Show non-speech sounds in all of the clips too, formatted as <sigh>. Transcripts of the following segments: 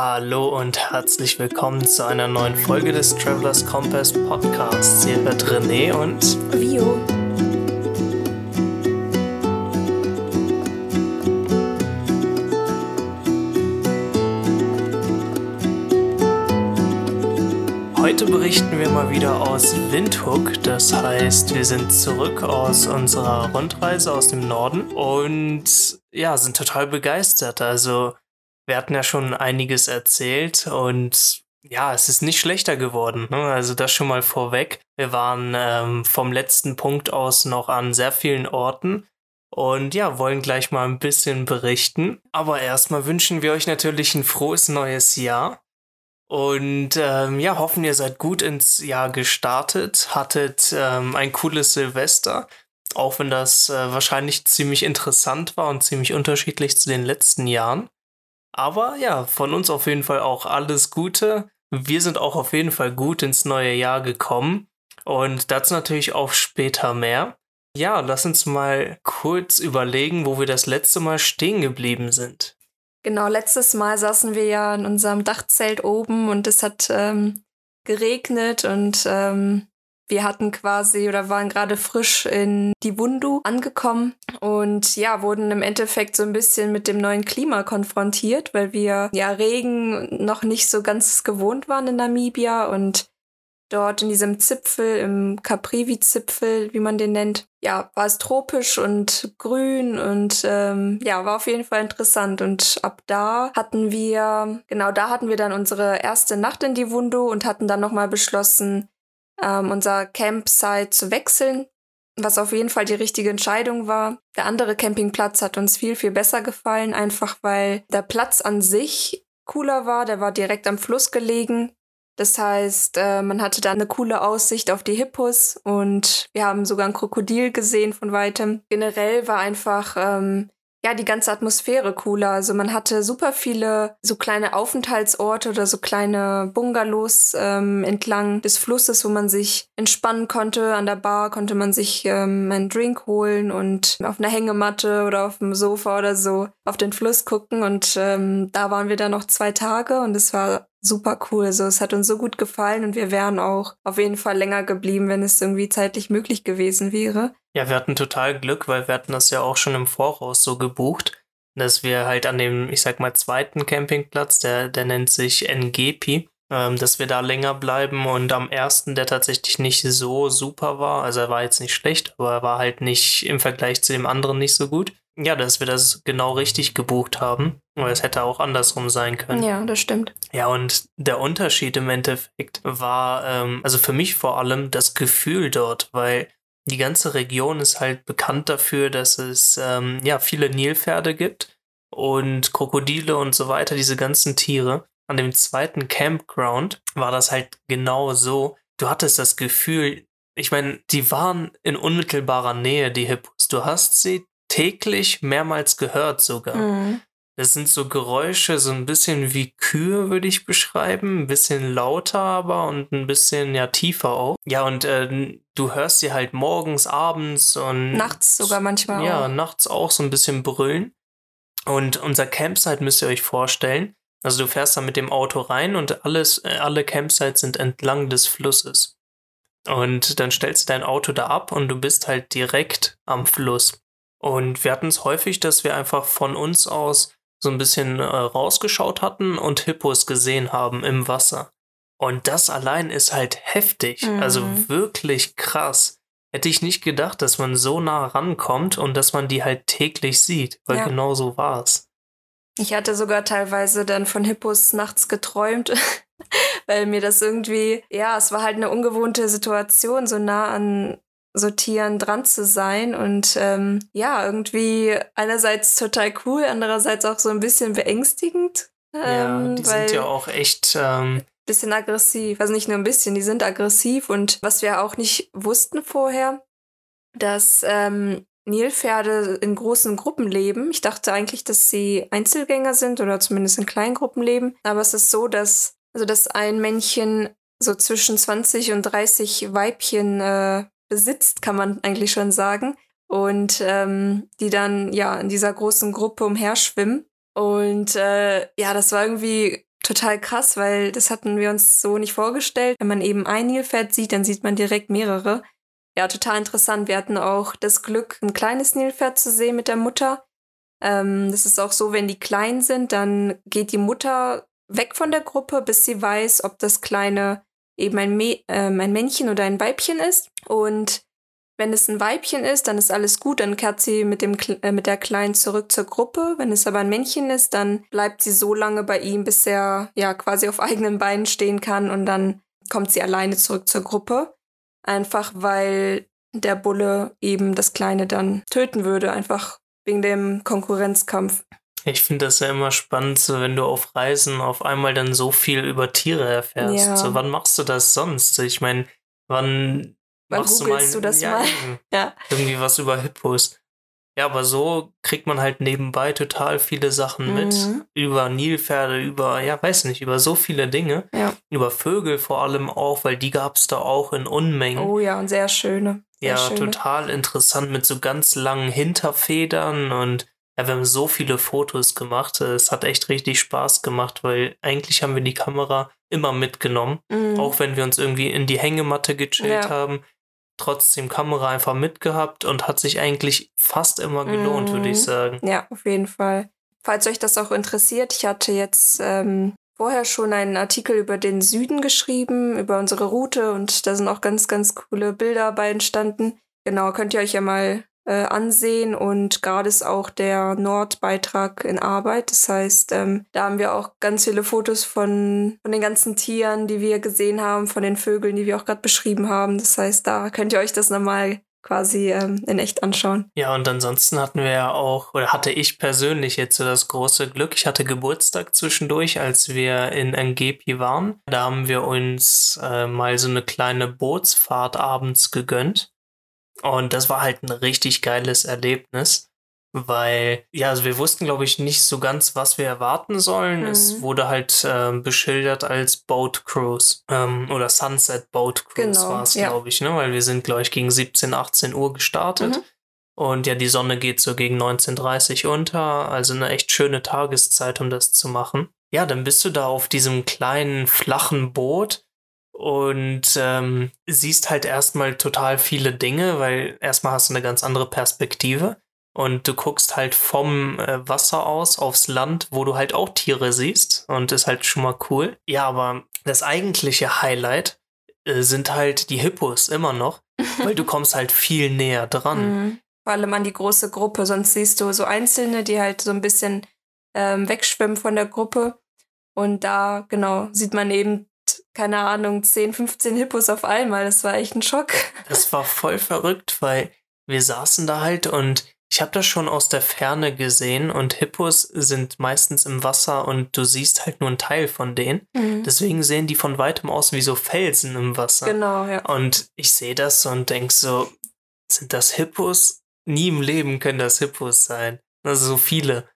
Hallo und herzlich willkommen zu einer neuen Folge des Travelers Compass Podcasts. Hier wird René und Vio. Heute berichten wir mal wieder aus Windhoek. Das heißt, wir sind zurück aus unserer Rundreise aus dem Norden und ja, sind total begeistert. Also, wir hatten ja schon einiges erzählt und ja, es ist nicht schlechter geworden. Ne? Also das schon mal vorweg. Wir waren ähm, vom letzten Punkt aus noch an sehr vielen Orten und ja, wollen gleich mal ein bisschen berichten. Aber erstmal wünschen wir euch natürlich ein frohes neues Jahr. Und ähm, ja, hoffen, ihr seid gut ins Jahr gestartet, hattet ähm, ein cooles Silvester, auch wenn das äh, wahrscheinlich ziemlich interessant war und ziemlich unterschiedlich zu den letzten Jahren. Aber ja, von uns auf jeden Fall auch alles Gute. Wir sind auch auf jeden Fall gut ins neue Jahr gekommen und dazu natürlich auch später mehr. Ja, lass uns mal kurz überlegen, wo wir das letzte Mal stehen geblieben sind. Genau, letztes Mal saßen wir ja in unserem Dachzelt oben und es hat ähm, geregnet und ähm, wir hatten quasi oder waren gerade frisch in Divundu angekommen und ja, wurden im Endeffekt so ein bisschen mit dem neuen Klima konfrontiert, weil wir ja Regen noch nicht so ganz gewohnt waren in Namibia und dort in diesem Zipfel, im Caprivi-Zipfel, wie man den nennt, ja, war es tropisch und grün und ähm, ja, war auf jeden Fall interessant. Und ab da hatten wir, genau da hatten wir dann unsere erste Nacht in Divundu und hatten dann nochmal beschlossen, ähm, unser Campsite zu wechseln, was auf jeden Fall die richtige Entscheidung war. Der andere Campingplatz hat uns viel, viel besser gefallen, einfach weil der Platz an sich cooler war. Der war direkt am Fluss gelegen. Das heißt, äh, man hatte da eine coole Aussicht auf die Hippos und wir haben sogar ein Krokodil gesehen von weitem. Generell war einfach ähm, ja, die ganze Atmosphäre cooler. Also man hatte super viele so kleine Aufenthaltsorte oder so kleine Bungalows ähm, entlang des Flusses, wo man sich entspannen konnte. An der Bar konnte man sich ähm, einen Drink holen und auf einer Hängematte oder auf dem Sofa oder so auf den Fluss gucken. Und ähm, da waren wir dann noch zwei Tage und es war super cool. Also es hat uns so gut gefallen und wir wären auch auf jeden Fall länger geblieben, wenn es irgendwie zeitlich möglich gewesen wäre. Ja, wir hatten total Glück, weil wir hatten das ja auch schon im Voraus so gebucht, dass wir halt an dem, ich sag mal, zweiten Campingplatz, der, der nennt sich NGP, ähm, dass wir da länger bleiben und am ersten, der tatsächlich nicht so super war, also er war jetzt nicht schlecht, aber er war halt nicht im Vergleich zu dem anderen nicht so gut. Ja, dass wir das genau richtig gebucht haben. Weil es hätte auch andersrum sein können. Ja, das stimmt. Ja, und der Unterschied im Endeffekt war, ähm, also für mich vor allem das Gefühl dort, weil die ganze Region ist halt bekannt dafür, dass es ähm, ja viele Nilpferde gibt und Krokodile und so weiter, diese ganzen Tiere. An dem zweiten Campground war das halt genau so. Du hattest das Gefühl, ich meine, die waren in unmittelbarer Nähe, die Hippos. Du hast sie täglich mehrmals gehört sogar. Mhm. Das sind so Geräusche, so ein bisschen wie Kühe, würde ich beschreiben. Ein bisschen lauter aber und ein bisschen ja tiefer auch. Ja, und äh, du hörst sie halt morgens, abends und. Nachts sogar manchmal. Ja, auch. nachts auch so ein bisschen brüllen. Und unser Campsite müsst ihr euch vorstellen. Also du fährst da mit dem Auto rein und alles, äh, alle Campsites sind entlang des Flusses. Und dann stellst du dein Auto da ab und du bist halt direkt am Fluss. Und wir hatten es häufig, dass wir einfach von uns aus so ein bisschen äh, rausgeschaut hatten und Hippos gesehen haben im Wasser. Und das allein ist halt heftig, also mhm. also wirklich krass. Hätte ich nicht gedacht, dass man so nah rankommt und dass man die halt täglich sieht, weil ja. genau so war es. Ich hatte sogar teilweise dann von Hippos nachts geträumt, <laughs> weil mir das irgendwie, ja, es war halt eine ungewohnte Situation, so nah an Sortieren dran zu sein und ähm, ja, irgendwie einerseits total cool, andererseits auch so ein bisschen beängstigend. Ähm, ja, die sind ja auch echt. Ähm bisschen aggressiv, also nicht nur ein bisschen, die sind aggressiv und was wir auch nicht wussten vorher, dass ähm, Nilpferde in großen Gruppen leben. Ich dachte eigentlich, dass sie Einzelgänger sind oder zumindest in kleinen Gruppen leben. Aber es ist so, dass, also dass ein Männchen so zwischen 20 und 30 Weibchen äh, besitzt, kann man eigentlich schon sagen. Und ähm, die dann ja in dieser großen Gruppe umherschwimmen. Und äh, ja, das war irgendwie total krass, weil das hatten wir uns so nicht vorgestellt. Wenn man eben ein Nilpferd sieht, dann sieht man direkt mehrere. Ja, total interessant. Wir hatten auch das Glück, ein kleines Nilpferd zu sehen mit der Mutter. Ähm, das ist auch so, wenn die klein sind, dann geht die Mutter weg von der Gruppe, bis sie weiß, ob das kleine eben ein, äh, ein Männchen oder ein Weibchen ist. Und wenn es ein Weibchen ist, dann ist alles gut, dann kehrt sie mit, dem, äh, mit der Kleinen zurück zur Gruppe. Wenn es aber ein Männchen ist, dann bleibt sie so lange bei ihm, bis er ja quasi auf eigenen Beinen stehen kann und dann kommt sie alleine zurück zur Gruppe. Einfach weil der Bulle eben das Kleine dann töten würde, einfach wegen dem Konkurrenzkampf. Ich finde das ja immer spannend, so wenn du auf Reisen auf einmal dann so viel über Tiere erfährst. Ja. So, wann machst du das sonst? Ich meine, wann Wann machst googelst du, mal, du das ja, mal? <laughs> ja. Irgendwie was über Hippos. Ja, aber so kriegt man halt nebenbei total viele Sachen mit. Mhm. Über Nilpferde, über, ja, weiß nicht, über so viele Dinge. Ja. Über Vögel vor allem auch, weil die gab es da auch in Unmengen. Oh ja, und sehr schöne. Sehr ja, schöne. total interessant mit so ganz langen Hinterfedern und ja, wir haben so viele Fotos gemacht. Es hat echt richtig Spaß gemacht, weil eigentlich haben wir die Kamera immer mitgenommen. Mhm. Auch wenn wir uns irgendwie in die Hängematte gechillt ja. haben trotzdem Kamera einfach mitgehabt und hat sich eigentlich fast immer gelohnt, mm. würde ich mhm. sagen. Ja, auf jeden Fall. Falls euch das auch interessiert, ich hatte jetzt ähm, vorher schon einen Artikel über den Süden geschrieben, über unsere Route und da sind auch ganz, ganz coole Bilder bei entstanden. Genau, könnt ihr euch ja mal äh, ansehen und gerade ist auch der Nordbeitrag in Arbeit. Das heißt, ähm, da haben wir auch ganz viele Fotos von, von den ganzen Tieren, die wir gesehen haben, von den Vögeln, die wir auch gerade beschrieben haben. Das heißt, da könnt ihr euch das nochmal quasi ähm, in echt anschauen. Ja, und ansonsten hatten wir ja auch, oder hatte ich persönlich jetzt so das große Glück, ich hatte Geburtstag zwischendurch, als wir in Angepi waren. Da haben wir uns äh, mal so eine kleine Bootsfahrt abends gegönnt. Und das war halt ein richtig geiles Erlebnis, weil, ja, also wir wussten, glaube ich, nicht so ganz, was wir erwarten sollen. Mhm. Es wurde halt äh, beschildert als Boat Cruise ähm, oder Sunset Boat Cruise genau, war es, ja. glaube ich, ne? weil wir sind, glaube ich, gegen 17, 18 Uhr gestartet. Mhm. Und ja, die Sonne geht so gegen 19.30 unter, also eine echt schöne Tageszeit, um das zu machen. Ja, dann bist du da auf diesem kleinen, flachen Boot und ähm, siehst halt erstmal total viele Dinge, weil erstmal hast du eine ganz andere Perspektive und du guckst halt vom äh, Wasser aus aufs Land, wo du halt auch Tiere siehst und ist halt schon mal cool. Ja, aber das eigentliche Highlight äh, sind halt die Hippos immer noch, <laughs> weil du kommst halt viel näher dran. Mhm. Vor allem an die große Gruppe, sonst siehst du so Einzelne, die halt so ein bisschen ähm, wegschwimmen von der Gruppe. Und da, genau, sieht man eben keine Ahnung, 10, 15 Hippos auf einmal. Das war echt ein Schock. Das war voll verrückt, weil wir saßen da halt und ich habe das schon aus der Ferne gesehen und Hippos sind meistens im Wasser und du siehst halt nur einen Teil von denen. Mhm. Deswegen sehen die von weitem aus wie so Felsen im Wasser. Genau, ja. Und ich sehe das und denk so, sind das Hippos? Nie im Leben können das Hippos sein. Also so viele.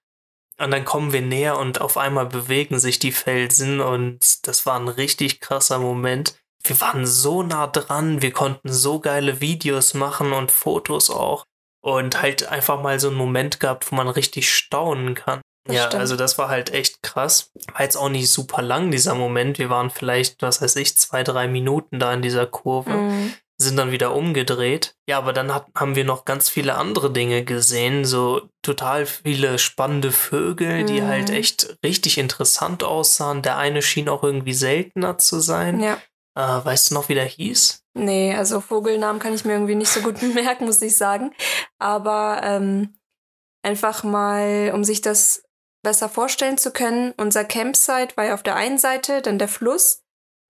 Und dann kommen wir näher und auf einmal bewegen sich die Felsen und das war ein richtig krasser Moment. Wir waren so nah dran, wir konnten so geile Videos machen und Fotos auch und halt einfach mal so einen Moment gehabt, wo man richtig staunen kann. Das ja, stimmt. also das war halt echt krass. War jetzt auch nicht super lang, dieser Moment. Wir waren vielleicht, was weiß ich, zwei, drei Minuten da in dieser Kurve. Mhm sind dann wieder umgedreht. Ja, aber dann hat, haben wir noch ganz viele andere Dinge gesehen, so total viele spannende Vögel, mhm. die halt echt richtig interessant aussahen. Der eine schien auch irgendwie seltener zu sein. Ja. Äh, weißt du noch, wie der hieß? Nee, also Vogelnamen kann ich mir irgendwie nicht so gut <laughs> merken, muss ich sagen. Aber ähm, einfach mal, um sich das besser vorstellen zu können, unser Campsite war ja auf der einen Seite, dann der Fluss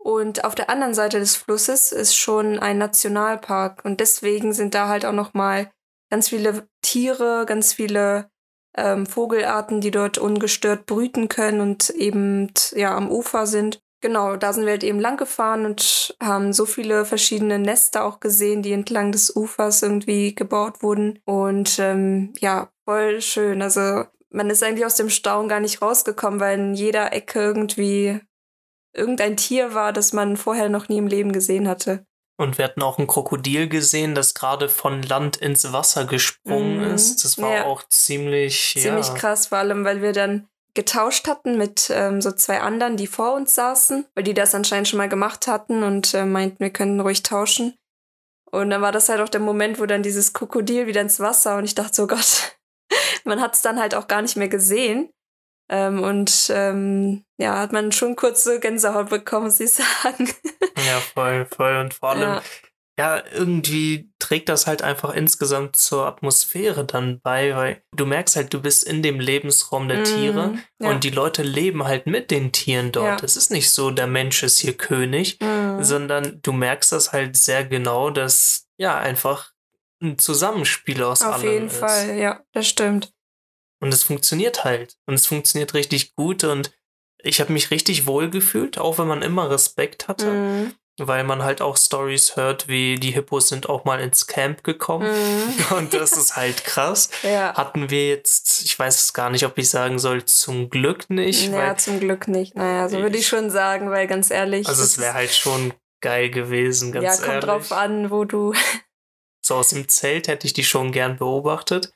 und auf der anderen Seite des Flusses ist schon ein Nationalpark. Und deswegen sind da halt auch noch mal ganz viele Tiere, ganz viele ähm, Vogelarten, die dort ungestört brüten können und eben ja am Ufer sind. Genau, da sind wir halt eben lang gefahren und haben so viele verschiedene Nester auch gesehen, die entlang des Ufers irgendwie gebaut wurden. Und ähm, ja, voll schön. Also man ist eigentlich aus dem Staunen gar nicht rausgekommen, weil in jeder Ecke irgendwie irgendein Tier war, das man vorher noch nie im Leben gesehen hatte. Und wir hatten auch ein Krokodil gesehen, das gerade von Land ins Wasser gesprungen mhm. ist. Das war ja. auch ziemlich. Ziemlich ja. krass, vor allem, weil wir dann getauscht hatten mit ähm, so zwei anderen, die vor uns saßen, weil die das anscheinend schon mal gemacht hatten und äh, meinten, wir können ruhig tauschen. Und dann war das halt auch der Moment, wo dann dieses Krokodil wieder ins Wasser und ich dachte so, Gott, <laughs> man hat es dann halt auch gar nicht mehr gesehen. Ähm, und ähm, ja, hat man schon kurze Gänsehaut bekommen, muss ich <laughs> sagen. ja, voll, voll. Und vor allem, ja ja, irgendwie trägt das halt einfach insgesamt zur Atmosphäre dann bei, weil du merkst halt, du bist in dem Lebensraum der mm, Tiere ja. und die Leute leben halt mit den Tieren dort. Ja. Es ist nicht so, der Mensch ist hier König, mm. sondern du merkst das halt sehr genau, dass ja einfach ein Zusammenspiel aus Auf allem jeden ist. Fall, ja, das stimmt. Und es funktioniert halt. Und es funktioniert richtig gut und ich habe mich richtig wohl gefühlt, auch wenn man immer Respekt hatte. Mm weil man halt auch Stories hört, wie die Hippos sind auch mal ins Camp gekommen. Mhm. <laughs> Und das ist halt krass. <laughs> ja. Hatten wir jetzt, ich weiß es gar nicht, ob ich sagen soll, zum Glück nicht. Ja, zum Glück nicht. Naja, so würde ich schon sagen, weil ganz ehrlich. Also es wäre halt schon geil gewesen, ganz ja, ehrlich. Ja, kommt drauf an, wo du. So aus dem Zelt hätte ich die schon gern beobachtet.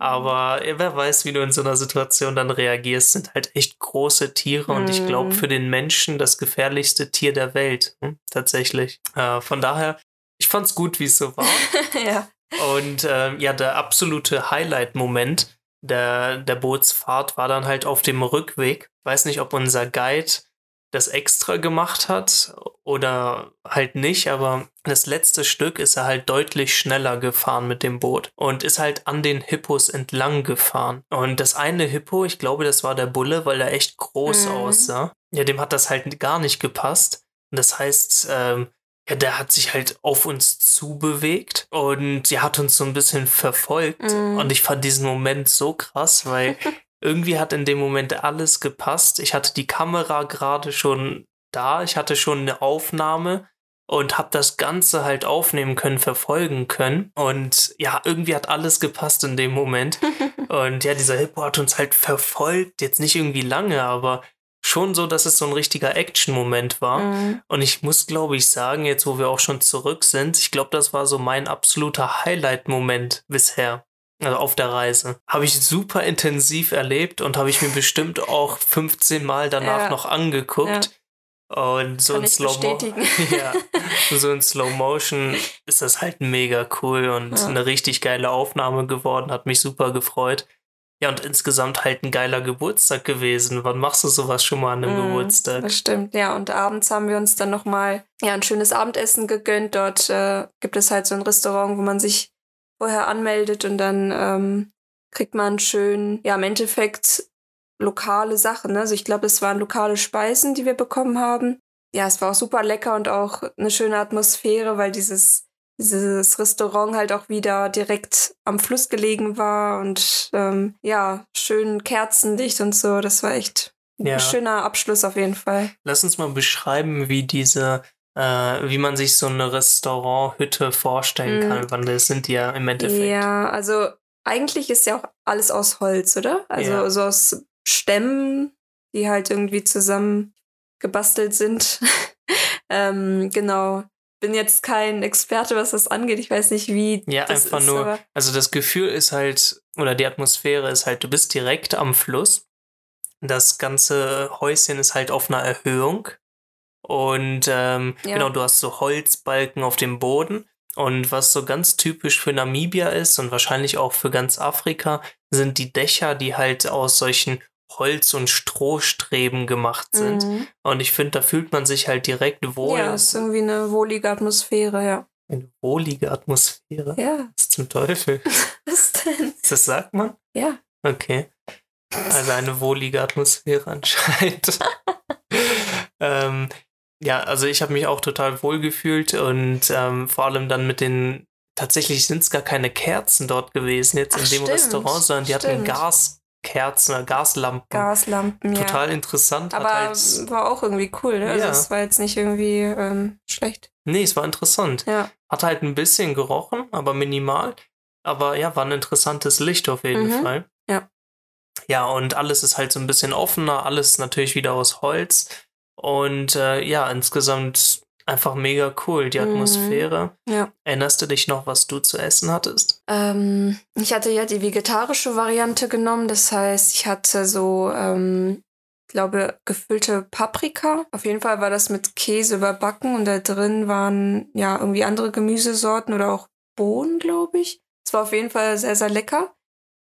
Aber wer weiß, wie du in so einer Situation dann reagierst, sind halt echt große Tiere und ich glaube mhm. für den Menschen das gefährlichste Tier der Welt. Hm, tatsächlich. Äh, von daher, ich fand's gut, wie es so war. <laughs> ja. Und äh, ja, der absolute Highlight-Moment der, der Bootsfahrt war dann halt auf dem Rückweg. Weiß nicht, ob unser Guide das extra gemacht hat oder halt nicht, aber das letzte Stück ist er halt deutlich schneller gefahren mit dem Boot und ist halt an den Hippos entlang gefahren. Und das eine Hippo, ich glaube, das war der Bulle, weil er echt groß mhm. aussah. Ja, dem hat das halt gar nicht gepasst. Und das heißt, ähm, ja, der hat sich halt auf uns zubewegt und er hat uns so ein bisschen verfolgt. Mhm. Und ich fand diesen Moment so krass, weil <laughs> irgendwie hat in dem Moment alles gepasst. Ich hatte die Kamera gerade schon da, ich hatte schon eine Aufnahme und habe das Ganze halt aufnehmen können, verfolgen können. Und ja, irgendwie hat alles gepasst in dem Moment. <laughs> und ja, dieser Hippo hat uns halt verfolgt, jetzt nicht irgendwie lange, aber schon so, dass es so ein richtiger Action-Moment war. Mhm. Und ich muss, glaube ich, sagen, jetzt wo wir auch schon zurück sind, ich glaube, das war so mein absoluter Highlight-Moment bisher also auf der Reise. Habe ich super intensiv erlebt und habe ich mir bestimmt auch 15 Mal danach ja. noch angeguckt. Ja. Und so Kann in, Slow <laughs> ja, so in Slow Motion ist das halt mega cool und ja. eine richtig geile Aufnahme geworden, hat mich super gefreut. Ja, und insgesamt halt ein geiler Geburtstag gewesen. Wann machst du sowas schon mal an einem mm, Geburtstag? Das stimmt, ja. Und abends haben wir uns dann nochmal ja, ein schönes Abendessen gegönnt. Dort äh, gibt es halt so ein Restaurant, wo man sich vorher anmeldet und dann ähm, kriegt man schön, ja, im Endeffekt lokale Sachen. Ne? Also ich glaube, es waren lokale Speisen, die wir bekommen haben. Ja, es war auch super lecker und auch eine schöne Atmosphäre, weil dieses, dieses Restaurant halt auch wieder direkt am Fluss gelegen war und ähm, ja, schön kerzendicht und so. Das war echt ja. ein schöner Abschluss auf jeden Fall. Lass uns mal beschreiben, wie diese äh, wie man sich so eine Restauranthütte vorstellen kann, mhm. weil das sind die ja im Endeffekt. Ja, also eigentlich ist ja auch alles aus Holz, oder? Also ja. so aus Stämmen, die halt irgendwie zusammen gebastelt sind. <laughs> ähm, genau. Bin jetzt kein Experte, was das angeht. Ich weiß nicht, wie. Ja, das einfach ist, nur. Also das Gefühl ist halt, oder die Atmosphäre ist halt, du bist direkt am Fluss. Das ganze Häuschen ist halt auf einer Erhöhung. Und ähm, ja. genau, du hast so Holzbalken auf dem Boden. Und was so ganz typisch für Namibia ist und wahrscheinlich auch für ganz Afrika, sind die Dächer, die halt aus solchen Holz- und Strohstreben gemacht sind. Mhm. Und ich finde, da fühlt man sich halt direkt wohl. Ja, ist irgendwie eine wohlige Atmosphäre, ja. Eine wohlige Atmosphäre? Ja. Was zum Teufel? <laughs> Was denn? Das sagt man? Ja. Okay. Also eine wohlige Atmosphäre anscheinend. <laughs> ähm, ja, also ich habe mich auch total wohl gefühlt und ähm, vor allem dann mit den, tatsächlich sind es gar keine Kerzen dort gewesen jetzt Ach, in dem stimmt, Restaurant, sondern die stimmt. hatten Gaskerzen oder Gaslampen. Gaslampen, Total ja. interessant. Aber halt, war auch irgendwie cool, ne? Also ja. es war jetzt nicht irgendwie ähm, schlecht. Nee, es war interessant. Ja. Hat halt ein bisschen gerochen, aber minimal. Aber ja, war ein interessantes Licht auf jeden mhm. Fall. Ja. Ja, und alles ist halt so ein bisschen offener, alles natürlich wieder aus Holz. Und äh, ja, insgesamt einfach mega cool, die Mhm. Atmosphäre. Ja. Erinnerst du dich noch, was du zu essen hattest? Ähm, ich hatte ja die vegetarische Variante genommen. Das heißt, ich hatte so, ähm, ich glaube, gefüllte Paprika. Auf jeden Fall war das mit Käse überbacken und da drin waren ja irgendwie andere Gemüsesorten oder auch Bohnen, glaube ich. Es war auf jeden Fall sehr, sehr lecker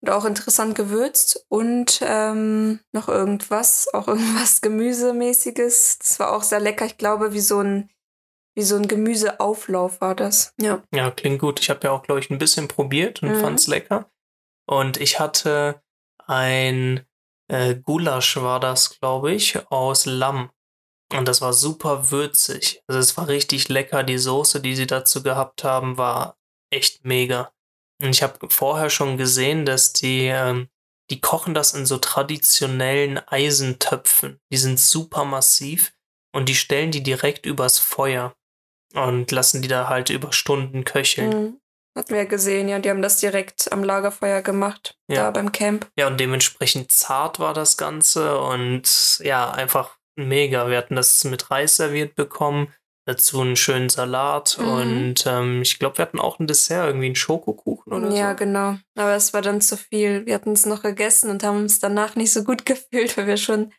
und auch interessant gewürzt und ähm, noch irgendwas, auch irgendwas <laughs> Gemüsemäßiges. Das war auch sehr lecker. Ich glaube, wie so ein, wie so ein Gemüseauflauf war das. Ja. Ja, klingt gut. Ich habe ja auch, glaube ich, ein bisschen probiert und Mhm. fand's lecker. Und ich hatte ein äh, Gulasch, war das, glaube ich, aus Lamm. Und das war super würzig. Also es war richtig lecker. Die Soße, die sie dazu gehabt haben, war echt mega. Und ich habe vorher schon gesehen, dass die, ähm, die kochen das in so traditionellen Eisentöpfen. Die sind super massiv und die stellen die direkt übers Feuer und lassen die da halt über Stunden köcheln. Mhm. Hatten wir ja gesehen, ja, die haben das direkt am Lagerfeuer gemacht, Ja. da beim Camp. Ja, und dementsprechend zart war das Ganze und ja, einfach mega. Wir hatten das mit Reis serviert bekommen, dazu einen schönen Salat Mhm. und ähm, ich glaube, wir hatten auch ein Dessert, irgendwie einen Schokokuchen oder ja, so. genau. Aber es war dann zu viel. Wir hatten es noch gegessen und haben uns danach nicht so gut <laughs> gefühlt, weil wir schon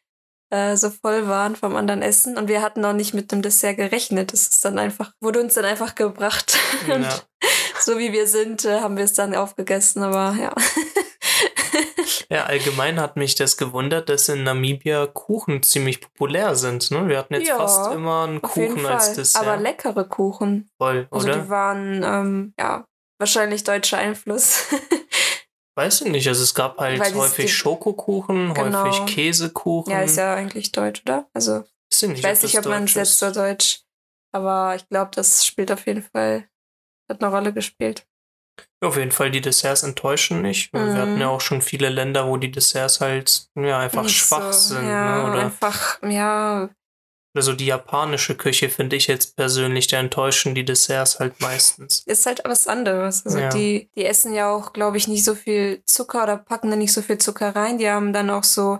äh, so voll waren vom anderen Essen. Und wir hatten auch nicht mit dem Dessert gerechnet. Das ist dann einfach, wurde uns dann einfach gebracht. <laughs> Und Ja. so wie wir sind, äh, haben wir es dann aufgegessen. Aber ja. Ja, allgemein hat mich das gewundert, dass in Namibia Kuchen ziemlich populär sind. Ne? Wir hatten jetzt Ja, fast immer einen Kuchen als. Dessert. Aber leckere Kuchen. Voll, Also oder? die waren, ähm, ja, wahrscheinlich deutscher Einfluss. <laughs> Weiß ich nicht. Also es gab halt Weil häufig die- Schokokuchen, Genau. häufig Käsekuchen. ja, ist ja eigentlich deutsch, oder? Also Weiß ich nicht, Ich weiß nicht, ob man es jetzt so deutsch, aber ich glaube, das spielt auf jeden Fall, hat eine Rolle gespielt. Ja, auf jeden Fall, die Desserts enttäuschen nicht. Mhm. Wir hatten ja auch schon viele Länder, wo die Desserts halt ja, einfach Nicht schwach so, sind. Ja, Ne? Oder, einfach, ja, also die japanische Küche finde ich jetzt persönlich, da enttäuschen die Desserts halt meistens. ist halt was anderes. Also Ja. die, die essen ja auch, glaube ich, nicht so viel Zucker oder packen da nicht so viel Zucker rein. Die haben dann auch so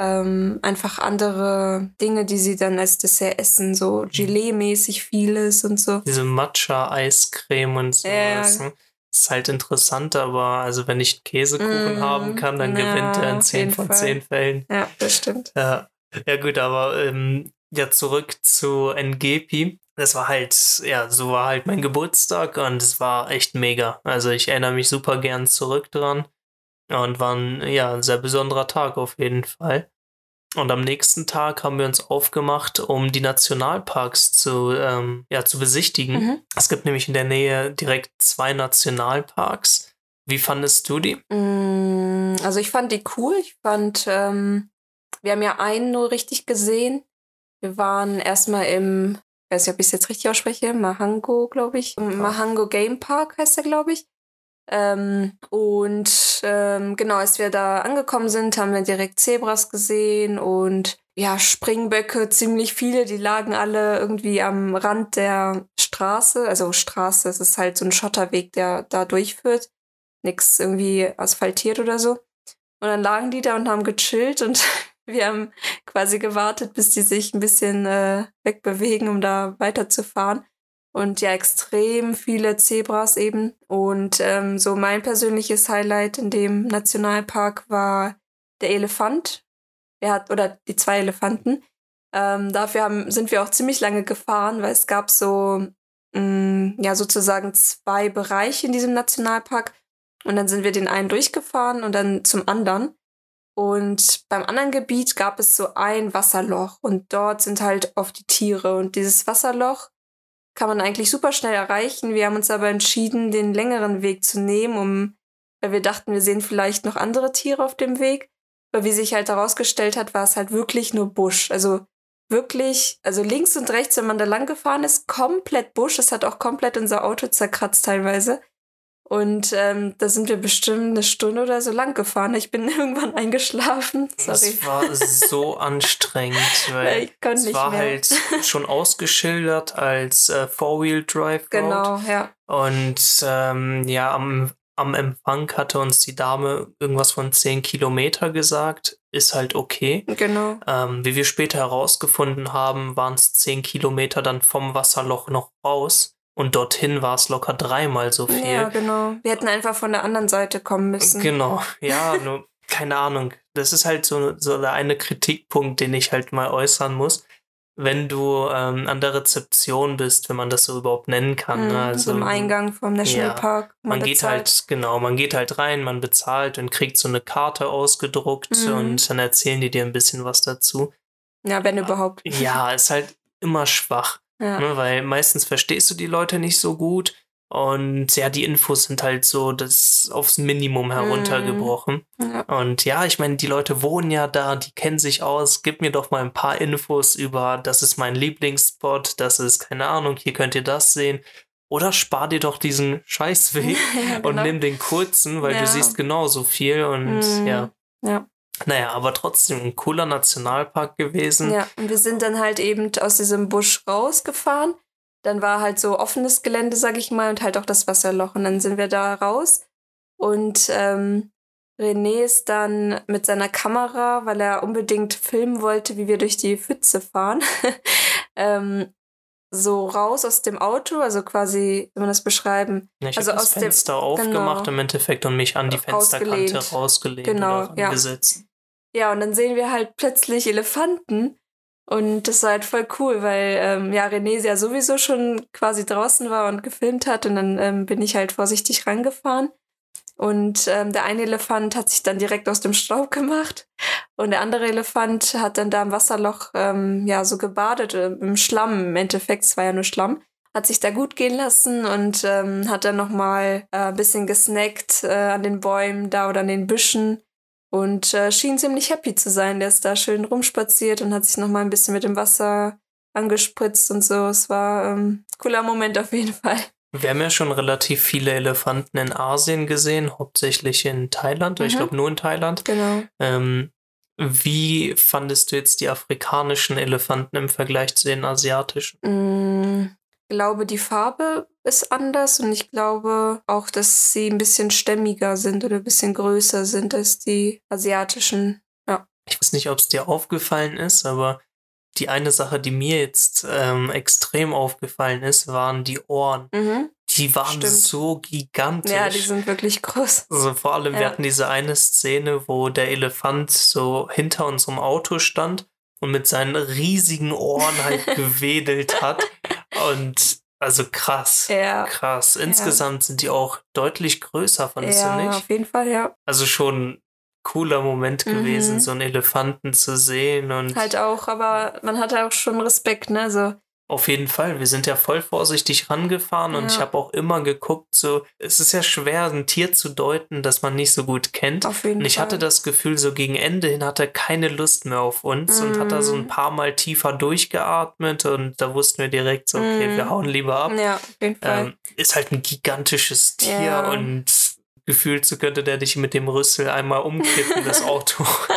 ähm, einfach andere Dinge, die sie dann als Dessert essen, so Gelee-mäßig vieles und so. Diese Matcha-Eiscreme und so. Ja. weißt du? Ist halt interessant, aber also wenn ich einen Käsekuchen Mm, haben kann, dann ja, gewinnt er in auf 10 jeden von Fall. 10 Fällen. Ja, das stimmt. Ja, ja gut, aber ähm, ja, zurück zu Ngepi. Das war halt, ja, so war halt mein Geburtstag und es war echt mega. Also ich erinnere mich super gern zurück dran und war ein, ja, ein sehr besonderer Tag auf jeden Fall. Und am nächsten Tag haben wir uns aufgemacht, um die Nationalparks zu, ähm, ja, zu besichtigen. Mhm. Es gibt nämlich in der Nähe direkt zwei Nationalparks. Wie fandest du die? Mm, Also ich fand die cool. Ich fand, ähm, wir haben ja einen nur richtig gesehen. Wir waren erstmal im, ich weiß nicht, ob ich es jetzt richtig ausspreche, Mahango, glaube ich. Mahango Game Park heißt er, glaube ich. Ähm, und ähm, genau, als wir da angekommen sind, haben wir direkt Zebras gesehen und ja, Springböcke, ziemlich viele, die lagen alle irgendwie am Rand der Straße. Also Straße, es ist halt so ein Schotterweg, der da durchführt. Nix irgendwie asphaltiert oder so. Und dann lagen die da und haben gechillt und <laughs> wir haben quasi gewartet, bis die sich ein bisschen äh, wegbewegen, um da weiterzufahren. Und ja, extrem viele Zebras eben. Und ähm, so mein persönliches Highlight in dem Nationalpark war der Elefant. Er hat, oder die zwei Elefanten. Ähm, dafür haben, sind wir auch ziemlich lange gefahren, weil es gab so, mh, ja, sozusagen zwei Bereiche in diesem Nationalpark. Und dann sind wir den einen durchgefahren und dann zum anderen. Und beim anderen Gebiet gab es so ein Wasserloch und dort sind halt oft die Tiere. Und dieses Wasserloch kann man eigentlich super schnell erreichen. Wir haben uns aber entschieden, den längeren Weg zu nehmen, um, weil wir dachten, wir sehen vielleicht noch andere Tiere auf dem Weg. Aber wie sich halt herausgestellt hat, war es halt wirklich nur Busch. Also wirklich, also links und rechts, wenn man da lang gefahren ist, komplett Busch. Es hat auch komplett unser Auto zerkratzt teilweise. Und ähm, da sind wir bestimmt eine Stunde oder so lang gefahren. Ich bin <laughs> irgendwann eingeschlafen. Sorry. Es war so <laughs> anstrengend, weil ich konnte es nicht war mehr. halt schon ausgeschildert als äh, Four-Wheel-Drive. Genau, ja. Und ähm, ja, am am Empfang hatte uns die Dame irgendwas von 10 Kilometer gesagt. Ist halt okay. Genau. Ähm, wie wir später herausgefunden haben, waren es 10 Kilometer dann vom Wasserloch noch raus. Und dorthin war es locker dreimal so viel. Ja, genau. Wir hätten einfach von der anderen Seite kommen müssen. Genau, ja, nur, <laughs> keine Ahnung. Das ist halt so, so der eine Kritikpunkt, den ich halt mal äußern muss. Wenn du ähm, an der Rezeption bist, wenn man das so überhaupt nennen kann. Mhm, ne? also, so im Eingang vom Nationalpark. man geht halt, genau, man geht halt rein, man bezahlt und kriegt so eine Karte ausgedruckt Mhm. und dann erzählen die dir ein bisschen was dazu. Ja, wenn überhaupt. Ja, ist halt immer schwach. Ja. Ne, weil meistens verstehst du die Leute nicht so gut und ja, die Infos sind halt so das aufs Minimum heruntergebrochen. ja. Und ja, ich meine, die Leute wohnen ja da, die kennen sich aus. Gib mir doch mal ein paar Infos über, das ist mein Lieblingsspot, das ist keine Ahnung, hier könnt ihr das sehen. Oder spar dir doch diesen Scheißweg <laughs> ja, und genau. nimm den kurzen, weil Ja. du siehst genauso viel und Mhm. ja. Ja. Naja, aber trotzdem ein cooler Nationalpark gewesen. Ja, und wir sind dann halt eben aus diesem Busch rausgefahren. Dann war halt so offenes Gelände, sag ich mal, und halt auch das Wasserloch. Und dann sind wir da raus. Und ähm, René ist dann mit seiner Kamera, weil er unbedingt filmen wollte, wie wir durch die Pfütze fahren, <laughs> ähm, so raus aus dem Auto, also quasi, wenn man das beschreiben, Ja, Ich Also habe das aus dem- Fenster aufgemacht genau. im Endeffekt und mich an die Fensterkante Rausgelehnt. rausgelehnt Genau, oder ja. angesetzt. Ja, und dann sehen wir halt plötzlich Elefanten. Und das war halt voll cool, weil ähm, ja, René ja sowieso schon quasi draußen war und gefilmt hat. Und dann ähm, bin ich halt vorsichtig rangefahren. Und ähm, der eine Elefant hat sich dann direkt aus dem Staub gemacht. Und der andere Elefant hat dann da im Wasserloch ähm, ja so gebadet, äh, im Schlamm im Endeffekt. Es war ja nur Schlamm. Hat sich da gut gehen lassen und ähm, hat dann nochmal äh, ein bisschen gesnackt äh, an den Bäumen da oder an den Büschen und äh, schien ziemlich happy zu sein. Der ist da schön rumspaziert und hat sich noch mal ein bisschen mit dem Wasser angespritzt und so. Es war ähm, ein cooler Moment auf jeden Fall. Wir haben ja schon relativ viele Elefanten in Asien gesehen, hauptsächlich in Thailand, ich Mhm. glaube nur in Thailand. Genau. Ähm, wie fandest du jetzt die afrikanischen Elefanten im Vergleich zu den asiatischen? Glaube, die Farbe ist anders und ich glaube auch, dass sie ein bisschen stämmiger sind oder ein bisschen größer sind als die asiatischen. Ich weiß nicht, ob es dir aufgefallen ist, aber die eine Sache, die mir jetzt ähm, extrem aufgefallen ist, waren die Ohren. Mhm. Die waren Stimmt. so gigantisch. Ja, die sind wirklich groß. Also vor allem, wir Ja. hatten diese eine Szene, wo der Elefant so hinter unserem Auto stand und mit seinen riesigen Ohren halt <laughs> gewedelt hat. Und also krass. Ja, Krass. Insgesamt sind die auch deutlich größer, fandest ja du nicht? auf jeden Fall, ja. Also schon cooler Moment gewesen, Mhm. so einen Elefanten zu sehen. Und Halt auch, aber man hatte auch schon Respekt, ne? So, auf jeden Fall, wir sind ja voll vorsichtig rangefahren und Ja. ich habe auch immer geguckt, so, es ist ja schwer, ein Tier zu deuten, das man nicht so gut kennt. auf jeden Und ich Fall. hatte das Gefühl, so gegen Ende hin hat er keine Lust mehr auf uns und hat da so ein Mm. paar Mal tiefer durchgeatmet und da wussten wir direkt so, okay, Mm. wir hauen lieber ab. Ja, auf jeden Fall. Ähm, ist halt ein gigantisches Tier Ja. und gefühlt so könnte der dich mit dem Rüssel einmal umkippen, das <laughs> Auto. ja,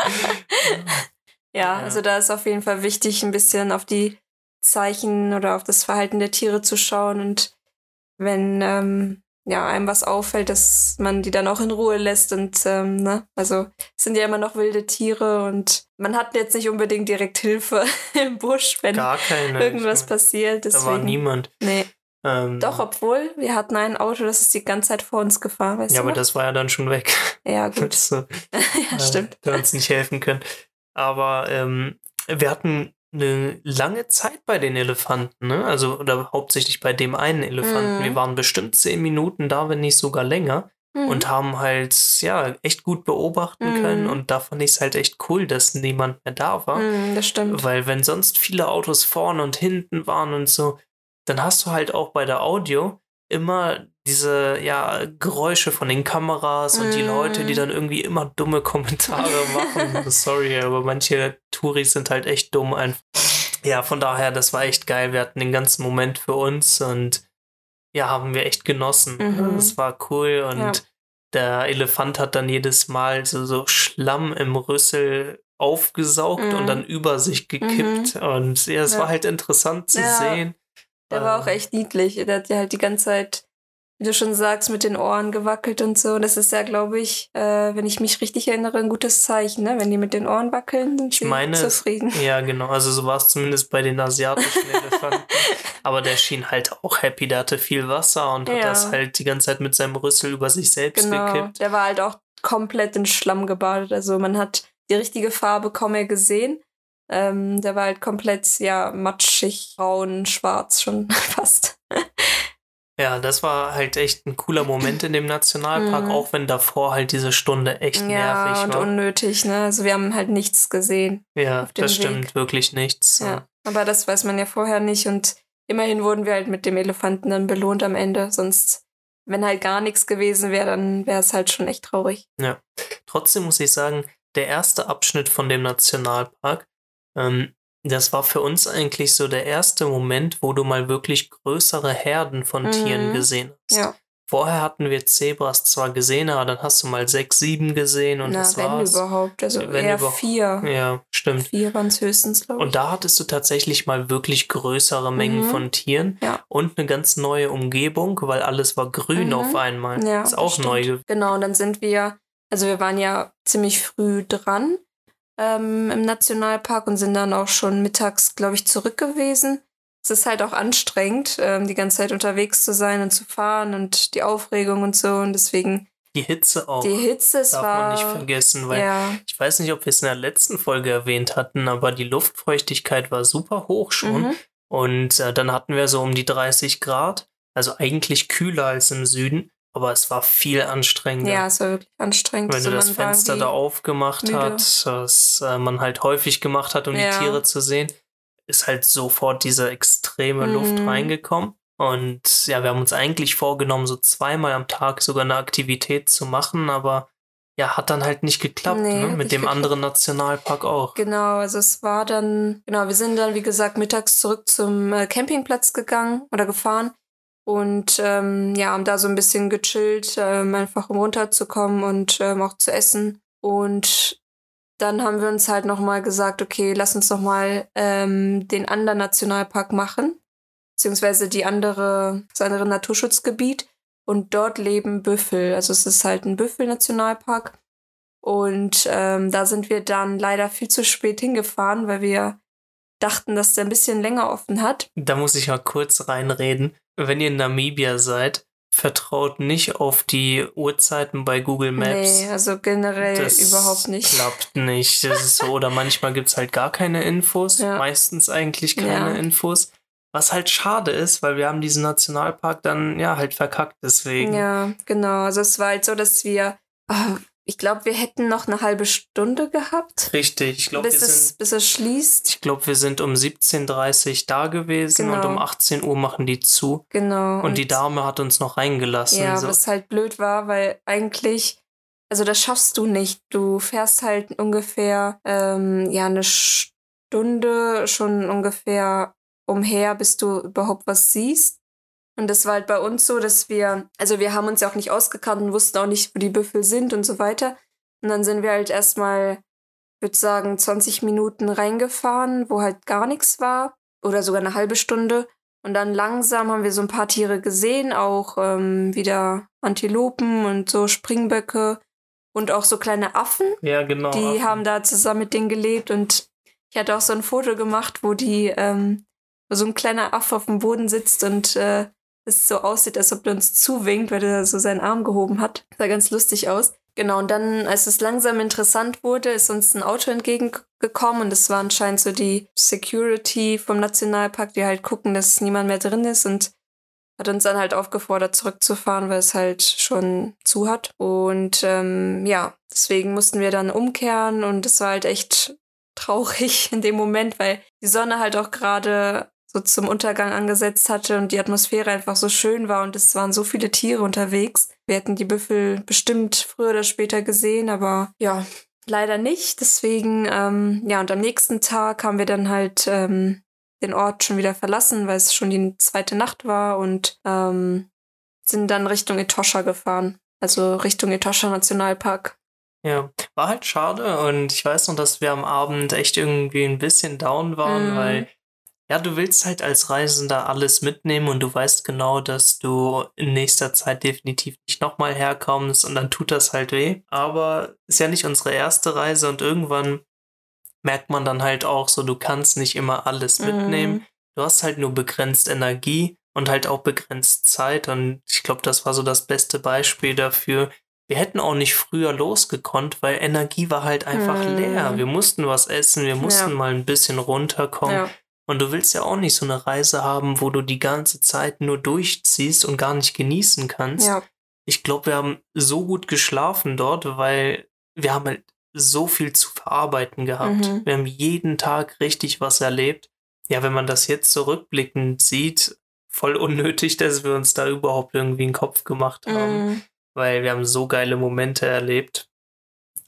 <laughs> ja. also da ist auf jeden Fall wichtig, ein bisschen auf die Zeichen oder auf das Verhalten der Tiere zu schauen und wenn ähm, ja, einem was auffällt, dass man die dann auch in Ruhe lässt und ähm, ne, also es sind ja immer noch wilde Tiere und man hat jetzt nicht unbedingt direkt Hilfe <laughs> im Busch, wenn irgendwas Ich passiert. Da war Deswegen, niemand. nee. Ähm, Doch, obwohl wir hatten ein Auto, das ist die ganze Zeit vor uns gefahren, weißt Ja, aber noch? das war ja dann schon weg. ja, <laughs> gut. so, <laughs> ja, stimmt. Äh, uns nicht helfen können. Aber ähm, wir hatten eine lange Zeit bei den Elefanten, ne? Also, oder hauptsächlich bei dem einen Elefanten. Mhm. Wir waren bestimmt zehn Minuten da, wenn nicht sogar länger. Mhm. Und haben halt, ja, echt gut beobachten Mhm. können. Und da fand ich es halt echt cool, dass niemand mehr da war. Mhm, das stimmt. Weil wenn sonst viele Autos vorne und hinten waren und so, dann hast du halt auch bei der Audio immer diese ja, Geräusche von den Kameras und die Mm. Leute, die dann irgendwie immer dumme <laughs> Kommentare machen. <laughs> Sorry, aber manche Touris sind halt echt dumm einfach. Ja, von daher, das war echt geil. Wir hatten den ganzen Moment für uns und ja, haben wir echt genossen. Mhm. Das war cool und Ja. der Elefant hat dann jedes Mal so, so Schlamm im Rüssel aufgesaugt Mhm. und dann über sich gekippt. Und ja, es Ja. war halt interessant zu Ja. sehen. Der war auch Ähm, echt niedlich. Der hat ja halt die ganze Zeit wie du schon sagst, mit den Ohren gewackelt und so. Das ist ja, glaube ich, äh, wenn ich mich richtig erinnere, ein gutes Zeichen, ne? Wenn die mit den Ohren wackeln, sind Ich sie meine, zufrieden. ja, genau. Also so war es zumindest bei den asiatischen <laughs> Elefanten. Aber der schien halt auch happy. Der hatte viel Wasser und hat Ja. das halt die ganze Zeit mit seinem Rüssel über sich selbst Genau. gekippt. Der war halt auch komplett in Schlamm gebadet. Also man hat die richtige Farbe kaum mehr gesehen. Ähm, der war halt komplett, ja, matschig, braun, schwarz schon <laughs> fast. Ja, das war halt echt ein cooler Moment in dem Nationalpark, Mhm. auch wenn davor halt diese Stunde echt ja, nervig und war. unnötig, ne? Also wir haben halt nichts gesehen. ja, das Weg. stimmt wirklich nichts. Ja. Aber das weiß man ja vorher nicht und immerhin wurden wir halt mit dem Elefanten dann belohnt am Ende. Sonst, wenn halt gar nichts gewesen wäre, dann wäre es halt schon echt traurig. Trotzdem muss ich sagen, der erste Abschnitt von dem Nationalpark, ähm, das war für uns eigentlich so der erste Moment, wo du mal wirklich größere Herden von Mhm. Tieren gesehen hast. Ja, Vorher hatten wir Zebras zwar gesehen, aber dann hast du mal sechs, sieben gesehen und na, das wenn war's. überhaupt. Also Wenn eher überhaupt. vier. Ja, stimmt. Vier waren es höchstens, glaube ich. Und da hattest du tatsächlich mal wirklich größere Mengen Mhm. von Tieren Ja. und eine ganz neue Umgebung, weil alles war grün Mhm. auf einmal. Ja, ist auch neu. ge- Genau, und dann sind wir, also wir waren ja ziemlich früh dran ähm, im Nationalpark und sind dann auch schon mittags, glaube ich, zurück gewesen. Es ist halt auch anstrengend, ähm, die ganze Zeit unterwegs zu sein und zu fahren und die Aufregung und so. Und deswegen Die Hitze auch. die Hitze, es darf war. man nicht vergessen, weil ja, ich weiß nicht, ob wir es in der letzten Folge erwähnt hatten, aber die Luftfeuchtigkeit war super hoch schon. mhm. Und äh, dann hatten wir so um die 30 Grad, also eigentlich kühler als im Süden, aber es war viel anstrengender. ja, es war wirklich anstrengend. Wenn du das Fenster da aufgemacht müde. hat, was äh, man halt häufig gemacht hat, um Ja. die Tiere zu sehen, ist halt sofort diese extreme Luft Mhm. reingekommen. Und ja, wir haben uns eigentlich vorgenommen, so zweimal am Tag sogar eine Aktivität zu machen, aber ja, hat dann halt nicht geklappt, Nee, ne? mit dem geklappt. anderen Nationalpark auch. Genau, also es war dann, genau, wir sind dann, wie gesagt, mittags zurück zum äh, Campingplatz gegangen oder gefahren und ähm, ja, haben da so ein bisschen gechillt, ähm, einfach um runterzukommen und ähm, auch zu essen. Und dann haben wir uns halt nochmal gesagt, okay, lass uns nochmal ähm, den anderen Nationalpark machen, beziehungsweise die andere, das andere Naturschutzgebiet. Und dort leben Büffel. Also es ist halt ein Büffel-Nationalpark. Und ähm, da sind wir dann leider viel zu spät hingefahren, weil wir dachten, dass der ein bisschen länger offen hat. Da muss ich mal kurz reinreden. Wenn ihr in Namibia seid, vertraut nicht auf die Uhrzeiten bei Google Maps. Nee, also generell das überhaupt nicht. klappt nicht. Das ist so, oder manchmal gibt es halt gar keine Infos. Ja. Meistens eigentlich keine Ja. Infos. Was halt schade ist, weil wir haben diesen Nationalpark dann ja halt verkackt deswegen. Ja, genau. Also es war halt so, dass wir, ah, ich glaube, wir hätten noch eine halbe Stunde gehabt, Richtig. Ich glaube, bis es, sind. bis es schließt. Ich glaube, wir sind um 17.30 Uhr da gewesen und Genau. um 18 Uhr machen die zu. Genau. Und, die Dame hat uns noch reingelassen. Ja, so. was halt blöd war, weil eigentlich, also das schaffst du nicht. Du fährst halt ungefähr, ähm, ja, eine Stunde schon ungefähr umher, bis du überhaupt was siehst. Und das war halt bei uns so, dass wir, also wir haben uns ja auch nicht ausgekannt und wussten auch nicht, wo die Büffel sind und so weiter. Und dann sind wir halt erstmal, ich würde sagen, 20 Minuten reingefahren, wo halt gar nichts war. Oder sogar eine halbe Stunde. Und dann langsam haben wir so ein paar Tiere gesehen, auch ähm, wieder Antilopen und so Springböcke und auch so kleine Affen. ja, genau. Die Affen. haben da zusammen mit denen gelebt und ich hatte auch so ein Foto gemacht, wo die, ähm, wo so ein kleiner Affe auf dem Boden sitzt und äh, es so aussieht, als ob er uns zuwinkt, weil er so seinen Arm gehoben hat. Sah ganz lustig aus. Genau, und dann, als es langsam interessant wurde, ist uns ein Auto entgegengekommen und es war anscheinend so die Security vom Nationalpark, die halt gucken, dass niemand mehr drin ist und hat uns dann halt aufgefordert, zurückzufahren, weil es halt schon zu hat. Und ähm, ja, deswegen mussten wir dann umkehren und es war halt echt traurig <laughs> in dem Moment, weil die Sonne halt auch gerade so zum Untergang angesetzt hatte und die Atmosphäre einfach so schön war und es waren so viele Tiere unterwegs. Wir hätten die Büffel bestimmt früher oder später gesehen, aber ja, leider nicht. Deswegen, ähm, ja, und am nächsten Tag haben wir dann halt ähm, den Ort schon wieder verlassen, weil es schon die zweite Nacht war und ähm, sind dann Richtung Etosha gefahren. Also Richtung Etosha Nationalpark. Ja, war halt schade und ich weiß noch, dass wir am Abend echt irgendwie ein bisschen down waren, Mhm. weil ja, du willst halt als Reisender alles mitnehmen und du weißt genau, dass du in nächster Zeit definitiv nicht nochmal herkommst und dann tut das halt weh. Aber ist ja nicht unsere erste Reise und irgendwann merkt man dann halt auch so, du kannst nicht immer alles mitnehmen. Mhm. Du hast halt nur begrenzt Energie und halt auch begrenzt Zeit und ich glaube, das war so das beste Beispiel dafür. Wir hätten auch nicht früher losgekonnt, weil Energie war halt einfach Mhm. leer. Wir mussten was essen, wir mussten Ja. mal ein bisschen runterkommen. Ja. Und du willst ja auch nicht so eine Reise haben, wo du die ganze Zeit nur durchziehst und gar nicht genießen kannst. Ja. Ich glaube, wir haben so gut geschlafen dort, weil wir haben halt so viel zu verarbeiten gehabt. Mhm. Wir haben jeden Tag richtig was erlebt. Ja, wenn man das jetzt zurückblickend sieht, voll unnötig, <laughs> dass wir uns da überhaupt irgendwie einen Kopf gemacht haben, Mhm. weil wir haben so geile Momente erlebt.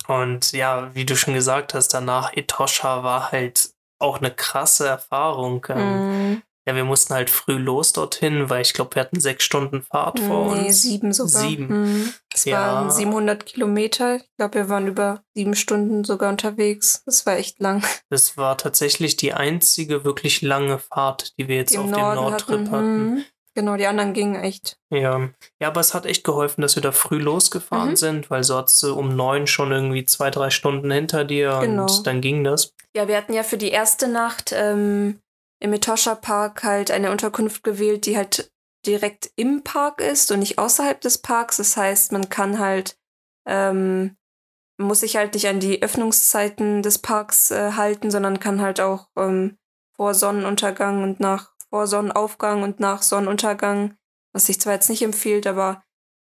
Und ja, wie du schon gesagt hast, danach Etosha war halt auch eine krasse Erfahrung. Ähm, Mhm. Ja, wir mussten halt früh los dorthin, weil ich glaube, wir hatten sechs Stunden Fahrt vor Nee, uns. sieben sogar. Sieben. Mhm. Es Ja. waren 700 Kilometer. Ich glaube, wir waren über sieben Stunden sogar unterwegs. Das war echt lang. <laughs> Das war tatsächlich die einzige wirklich lange Fahrt, die wir jetzt Die auf im dem Norden Nordtrip hatten. hatten. Genau, die anderen gingen echt. Ja. ja, aber es hat echt geholfen, dass wir da früh losgefahren Mhm. sind, weil so hattest du um neun schon irgendwie zwei, drei Stunden hinter dir Genau. und dann ging das. Ja, wir hatten ja für die erste Nacht ähm, im Etosha Park halt eine Unterkunft gewählt, die halt direkt im Park ist und nicht außerhalb des Parks. Das heißt, man kann halt, ähm, muss sich halt nicht an die Öffnungszeiten des Parks äh, halten, sondern kann halt auch ähm, vor Sonnenuntergang und nach vor Sonnenaufgang und nach Sonnenuntergang, was sich zwar jetzt nicht empfiehlt, aber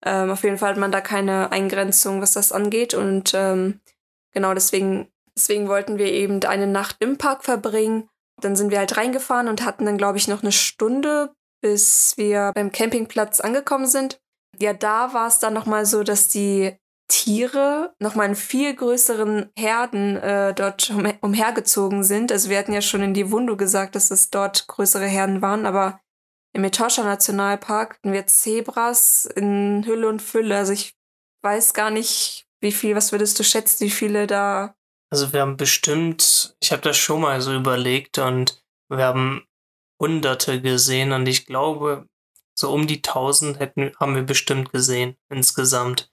ähm, auf jeden Fall hat man da keine Eingrenzung, was das angeht. Und ähm, genau deswegen, deswegen wollten wir eben eine Nacht im Park verbringen. Dann sind wir halt reingefahren und hatten dann, glaube ich, noch eine Stunde, bis wir beim Campingplatz angekommen sind. Ja, da war es dann nochmal so, dass die Tiere nochmal in viel größeren Herden äh, dort um, umhergezogen sind. Also wir hatten ja schon in die Wundu gesagt, dass es dort größere Herden waren, aber im Etosha Nationalpark hatten wir Zebras in Hülle und Fülle. Also ich weiß gar nicht, wie viel, was würdest du schätzen, wie viele da. Also wir haben bestimmt, ich habe das schon mal so überlegt und wir haben Hunderte gesehen und ich glaube, so um die tausend hätten, haben wir bestimmt gesehen insgesamt.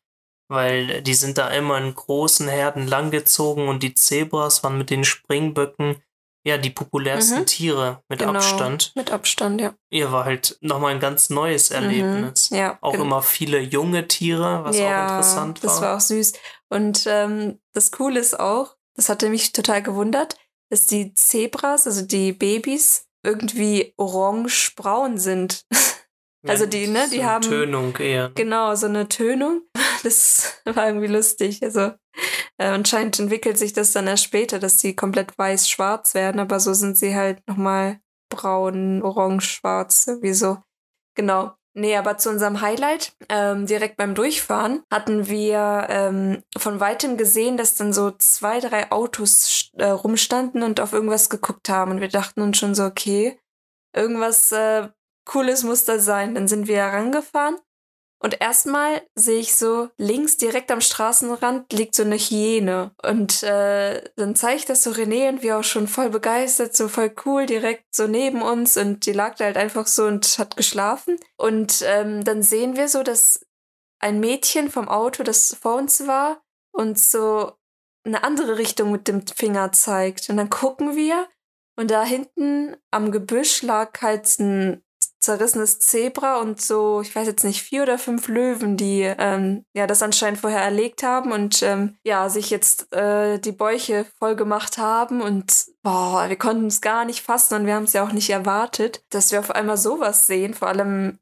Weil die sind da immer in großen Herden langgezogen und die Zebras waren mit den Springböcken ja die populärsten Mhm. Tiere mit Genau. Abstand. Mit Abstand, ja. Ihr war halt nochmal ein ganz neues Erlebnis. Mhm. Ja, Auch genau. immer viele junge Tiere, was auch interessant war. Das war auch süß. Und ähm, das Coole ist auch, das hatte mich total gewundert, dass die Zebras, also die Babys, irgendwie orange-braun sind. <laughs> also die, ne, die so haben- Tönung eher. genau, so eine Tönung. <laughs> Das war irgendwie lustig. Also äh, anscheinend entwickelt sich das dann erst später, dass die komplett weiß-schwarz werden, aber so sind sie halt nochmal braun, orange-schwarz, irgendwie so. Genau. Nee, aber zu unserem Highlight, ähm, direkt beim Durchfahren, hatten wir ähm, von weitem gesehen, dass dann so zwei, drei Autos äh, rumstanden und auf irgendwas geguckt haben. Und wir dachten uns schon so, okay, irgendwas äh, Cooles muss da sein. Dann sind wir herangefahren und erstmal sehe ich so, links direkt am Straßenrand liegt so eine Hyäne. Und äh, dann zeige ich das so René und wir auch schon voll begeistert, so voll cool, direkt so neben uns. Und die lag da halt einfach so und hat geschlafen. Und ähm, dann sehen wir so, dass ein Mädchen vom Auto, das vor uns war, uns so eine andere Richtung mit dem Finger zeigt. Und dann gucken wir und da hinten am Gebüsch lag halt ein zerrissenes Zebra und so, ich weiß jetzt nicht, vier oder fünf Löwen, die ähm, ja das anscheinend vorher erlegt haben und ähm, ja, sich jetzt äh, die Bäuche voll gemacht haben und boah, wir konnten es gar nicht fassen und wir haben es ja auch nicht erwartet, dass wir auf einmal sowas sehen. Vor allem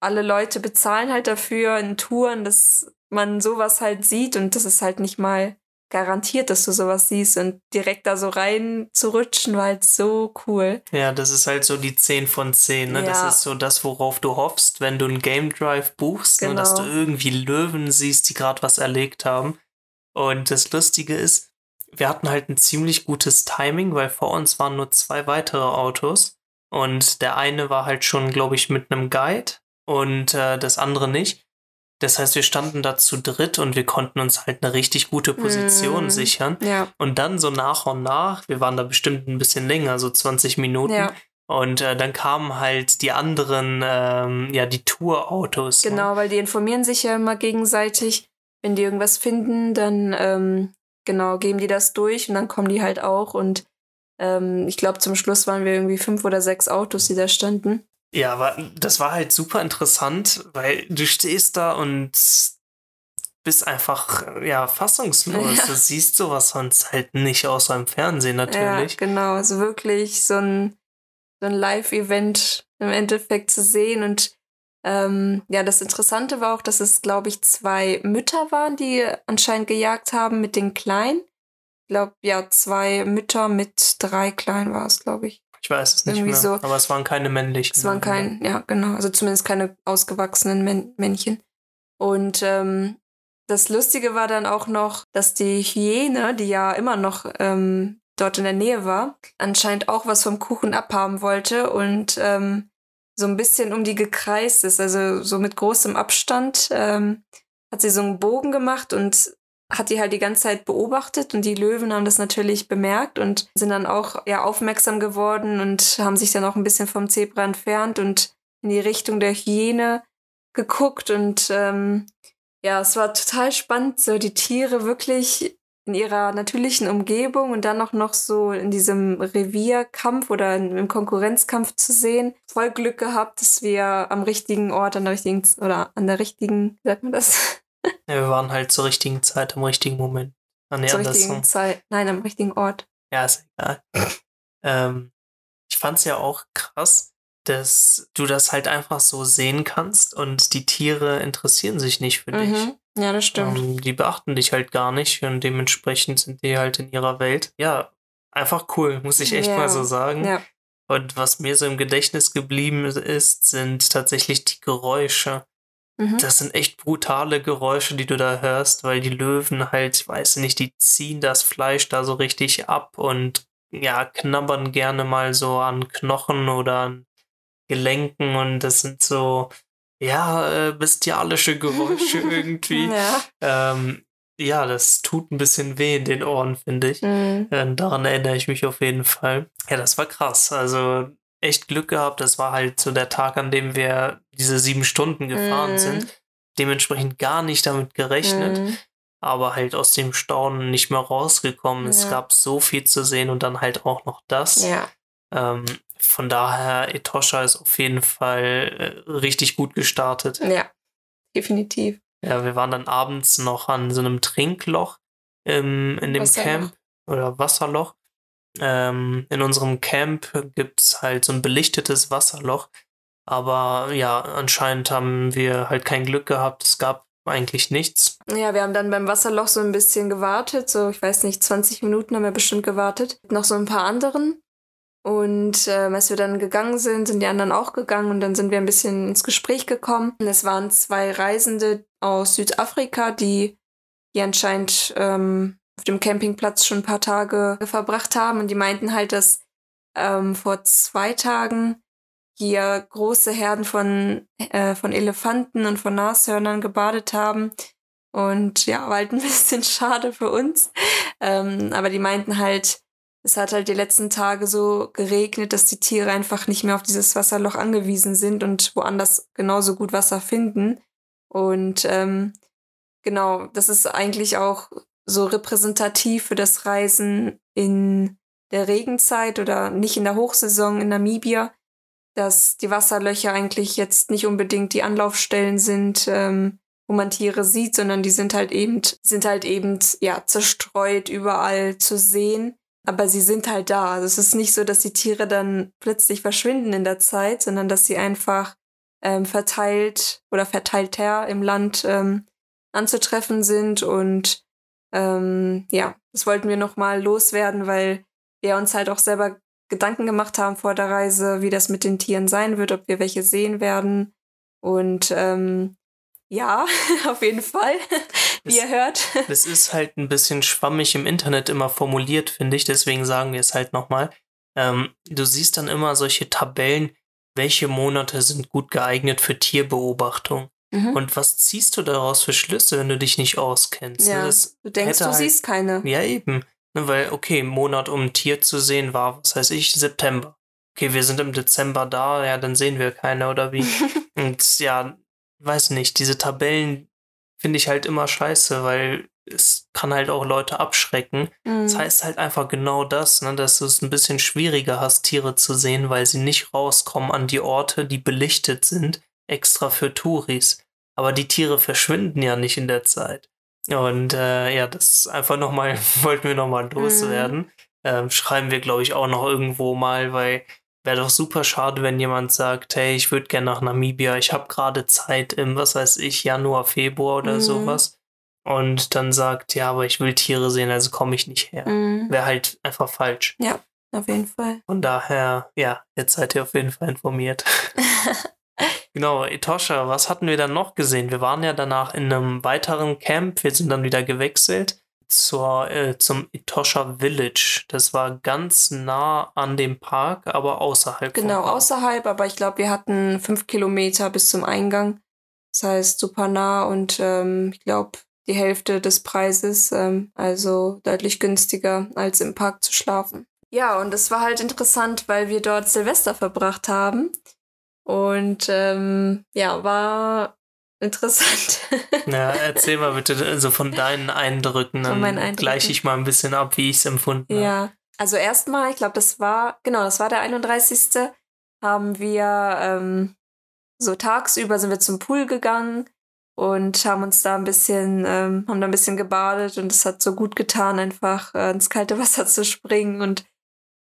alle Leute bezahlen halt dafür in Touren, dass man sowas halt sieht und das ist halt nicht mal garantiert, dass du sowas siehst und direkt da so rein zu rutschen war halt so cool. Ja, das ist halt so die 10 von 10. Ne? Das Ja. ist so das, worauf du hoffst, wenn du einen Game Drive buchst, ne? dass du Genau. irgendwie Löwen siehst, die gerade was erlegt haben. Und das Lustige ist, wir hatten halt ein ziemlich gutes Timing, weil vor uns waren nur zwei weitere Autos. Und der eine war halt schon, glaube ich, mit einem Guide und äh, das andere nicht. Das heißt, wir standen da zu dritt und wir konnten uns halt eine richtig gute Position Mm. sichern. Ja, Und dann so nach und nach, wir waren da bestimmt ein bisschen länger, so 20 Minuten. ja. Und äh, dann kamen halt die anderen, ähm, ja, die Tourautos. Ne? Genau, ne? weil die informieren sich ja immer gegenseitig. Wenn die irgendwas finden, dann ähm, genau geben die das durch und dann kommen die halt auch. Und ähm, ich glaube, zum Schluss waren wir irgendwie fünf oder sechs Autos, die da standen. Ja, aber das war halt super interessant, weil du stehst da und bist einfach ja fassungslos. Ja. Du siehst sowas sonst halt nicht außer im Fernsehen natürlich. Ja, genau, also wirklich so ein, so ein Live-Event im Endeffekt zu sehen und ähm, ja, das Interessante war auch, dass es, glaube ich, zwei Mütter waren, die anscheinend gejagt haben mit den Kleinen. Ich glaube, ja, zwei Mütter mit drei Kleinen war es, glaube ich. Ich weiß es nicht Irgendwie mehr, so. aber es waren keine männlichen. Es waren kein, ja, genau, also zumindest keine ausgewachsenen Män Männchen. Und ähm, das Lustige war dann auch noch, dass die Hyäne, die ja immer noch ähm, dort in der Nähe war, anscheinend auch was vom Kuchen abhaben wollte und ähm, so ein bisschen um die gekreist ist, also so mit großem Abstand, ähm, hat sie so einen Bogen gemacht und hat die halt die ganze Zeit beobachtet und die Löwen haben das natürlich bemerkt und sind dann auch ja aufmerksam geworden und haben sich dann auch ein bisschen vom Zebra entfernt und in die Richtung der Hyäne geguckt und ähm, ja, es war total spannend, so die Tiere wirklich in ihrer natürlichen Umgebung und dann auch noch so in diesem Revierkampf oder im Konkurrenzkampf zu sehen. Voll Glück gehabt, dass wir am richtigen Ort, an der richtigen oder an der richtigen, sagt man das? Ja, wir waren halt zur richtigen Zeit, am richtigen Moment. Ah, nee, zur richtigen Zeit, nein, am richtigen Ort. Ja, ist egal. <clears throat> ähm, ich fand's ja auch krass, dass du das halt einfach so sehen kannst und die Tiere interessieren sich nicht für mhm. dich. Ja, das stimmt. Ähm, die beachten dich halt gar nicht und dementsprechend sind die halt in ihrer Welt. Ja, einfach cool, muss ich echt ja. mal so sagen. Ja. Und was mir so im Gedächtnis geblieben ist, sind tatsächlich die Geräusche. Mhm. Das sind echt brutale Geräusche, die du da hörst, weil die Löwen halt, ich weiß nicht, die ziehen das Fleisch da so richtig ab und ja, knabbern gerne mal so an Knochen oder an Gelenken und das sind so, ja, äh, bestialische Geräusche <laughs> irgendwie. ja. Ähm, ja, das tut ein bisschen weh in den Ohren, finde ich. Mhm. Äh, daran erinnere ich mich auf jeden Fall. Ja, das war krass. Also echt Glück gehabt. Das war halt so der Tag, an dem wir diese sieben Stunden gefahren mhm. sind. Dementsprechend gar nicht damit gerechnet. Mhm. Aber halt aus dem Staunen nicht mehr rausgekommen. Ja. Es gab so viel zu sehen und dann halt auch noch das. Ja. Ähm, von daher, Etosha ist auf jeden Fall äh, richtig gut gestartet. Ja, definitiv. Ja, wir waren dann abends noch an so einem Trinkloch im, in dem Wasserloch. Camp oder Wasserloch. Ähm, in unserem Camp gibt es halt so ein belichtetes Wasserloch. Aber ja, anscheinend haben wir halt kein Glück gehabt. Es gab eigentlich nichts. Ja, wir haben dann beim Wasserloch so ein bisschen gewartet. So, ich weiß nicht, 20 Minuten haben wir bestimmt gewartet. Noch so ein paar anderen. Und äh, als wir dann gegangen sind, sind die anderen auch gegangen und dann sind wir ein bisschen ins Gespräch gekommen. Es waren zwei Reisende aus Südafrika, die, die anscheinend ähm, auf dem Campingplatz schon ein paar Tage verbracht haben. Und die meinten halt, dass ähm, vor zwei Tagen hier große Herden von, äh, von Elefanten und von Nashörnern gebadet haben. Und ja, war halt ein <laughs> bisschen schade für uns. Ähm, aber die meinten halt, es hat halt die letzten Tage so geregnet, dass die Tiere einfach nicht mehr auf dieses Wasserloch angewiesen sind und woanders genauso gut Wasser finden. Und ähm, genau, das ist eigentlich auch so repräsentativ für das Reisen in der Regenzeit oder nicht in der Hochsaison in Namibia, dass die Wasserlöcher eigentlich jetzt nicht unbedingt die Anlaufstellen sind, ähm, wo man Tiere sieht, sondern die sind halt eben, sind halt eben, ja, zerstreut überall zu sehen aber sie sind halt da. Also es ist nicht so, dass die Tiere dann plötzlich verschwinden in der Zeit, sondern dass sie einfach ähm, verteilt oder verteilter im Land ähm, anzutreffen sind. Und ähm, ja, das wollten wir nochmal loswerden, weil wir uns halt auch selber Gedanken gemacht haben vor der Reise, wie das mit den Tieren sein wird, ob wir welche sehen werden. Und ähm, ja, <laughs> auf jeden Fall, <laughs> wie ihr hört. <laughs> Es ist halt ein bisschen schwammig im Internet immer formuliert, finde ich, deswegen sagen wir es halt nochmal. Ähm, du siehst dann immer solche Tabellen, welche Monate sind gut geeignet für Tierbeobachtung. Mhm. Und was ziehst du daraus für Schlüsse, wenn du dich nicht auskennst? Ja, das du denkst, du halt, siehst keine. Ja, eben. Ne, weil, okay, Monat, um ein Tier zu sehen, war, was weiß ich, September. okay, wir sind im Dezember da, ja, dann sehen wir keine oder wie. <laughs> und ja, weiß nicht, diese Tabellen finde ich halt immer scheiße, weil es kann halt auch Leute abschrecken. Mhm. Das heißt halt einfach genau das, ne, dass du es ein bisschen schwieriger hast, Tiere zu sehen, weil sie nicht rauskommen an die Orte, die belichtet sind, extra für Touris. Aber die Tiere verschwinden ja nicht in der Zeit. Und äh, ja, das einfach nochmal, <laughs> wollten wir nochmal loswerden. Mhm. Ähm, schreiben wir, glaube ich, auch noch irgendwo mal, weil wäre doch super schade, wenn jemand sagt, hey, ich würde gerne nach Namibia, ich habe gerade Zeit im, was weiß ich, Januar, Februar oder mhm. sowas. Und dann sagt, ja, aber ich will Tiere sehen, also komme ich nicht her. Mhm. Wäre halt einfach falsch. Ja, auf jeden Fall. Von daher, ja, jetzt seid ihr auf jeden Fall informiert. <laughs> <laughs> Genau, Etosha, was hatten wir dann noch gesehen? Wir waren ja danach in einem weiteren Camp, wir sind dann wieder gewechselt zur, äh, zum Etosha Village. Das war ganz nah an dem Park, aber außerhalb. Genau, außerhalb, aber ich glaube, wir hatten fünf Kilometer bis zum Eingang. Das heißt, super nah und ähm, ich glaube, die Hälfte des Preises, ähm, also deutlich günstiger, als im Park zu schlafen. Ja, und es war halt interessant, weil wir dort Silvester verbracht haben. Und ähm, ja, war interessant. <laughs> ja, erzähl mal bitte also von deinen Eindrücken. Dann Eindrücken. gleiche ich mal ein bisschen ab, wie ich es empfunden habe. Ja, also erstmal, ich glaube, das war, genau, das war der 31. haben wir ähm, so tagsüber sind wir zum Pool gegangen und haben uns da ein bisschen, ähm, haben da ein bisschen gebadet und es hat so gut getan, einfach äh, ins kalte Wasser <laughs> zu springen. Und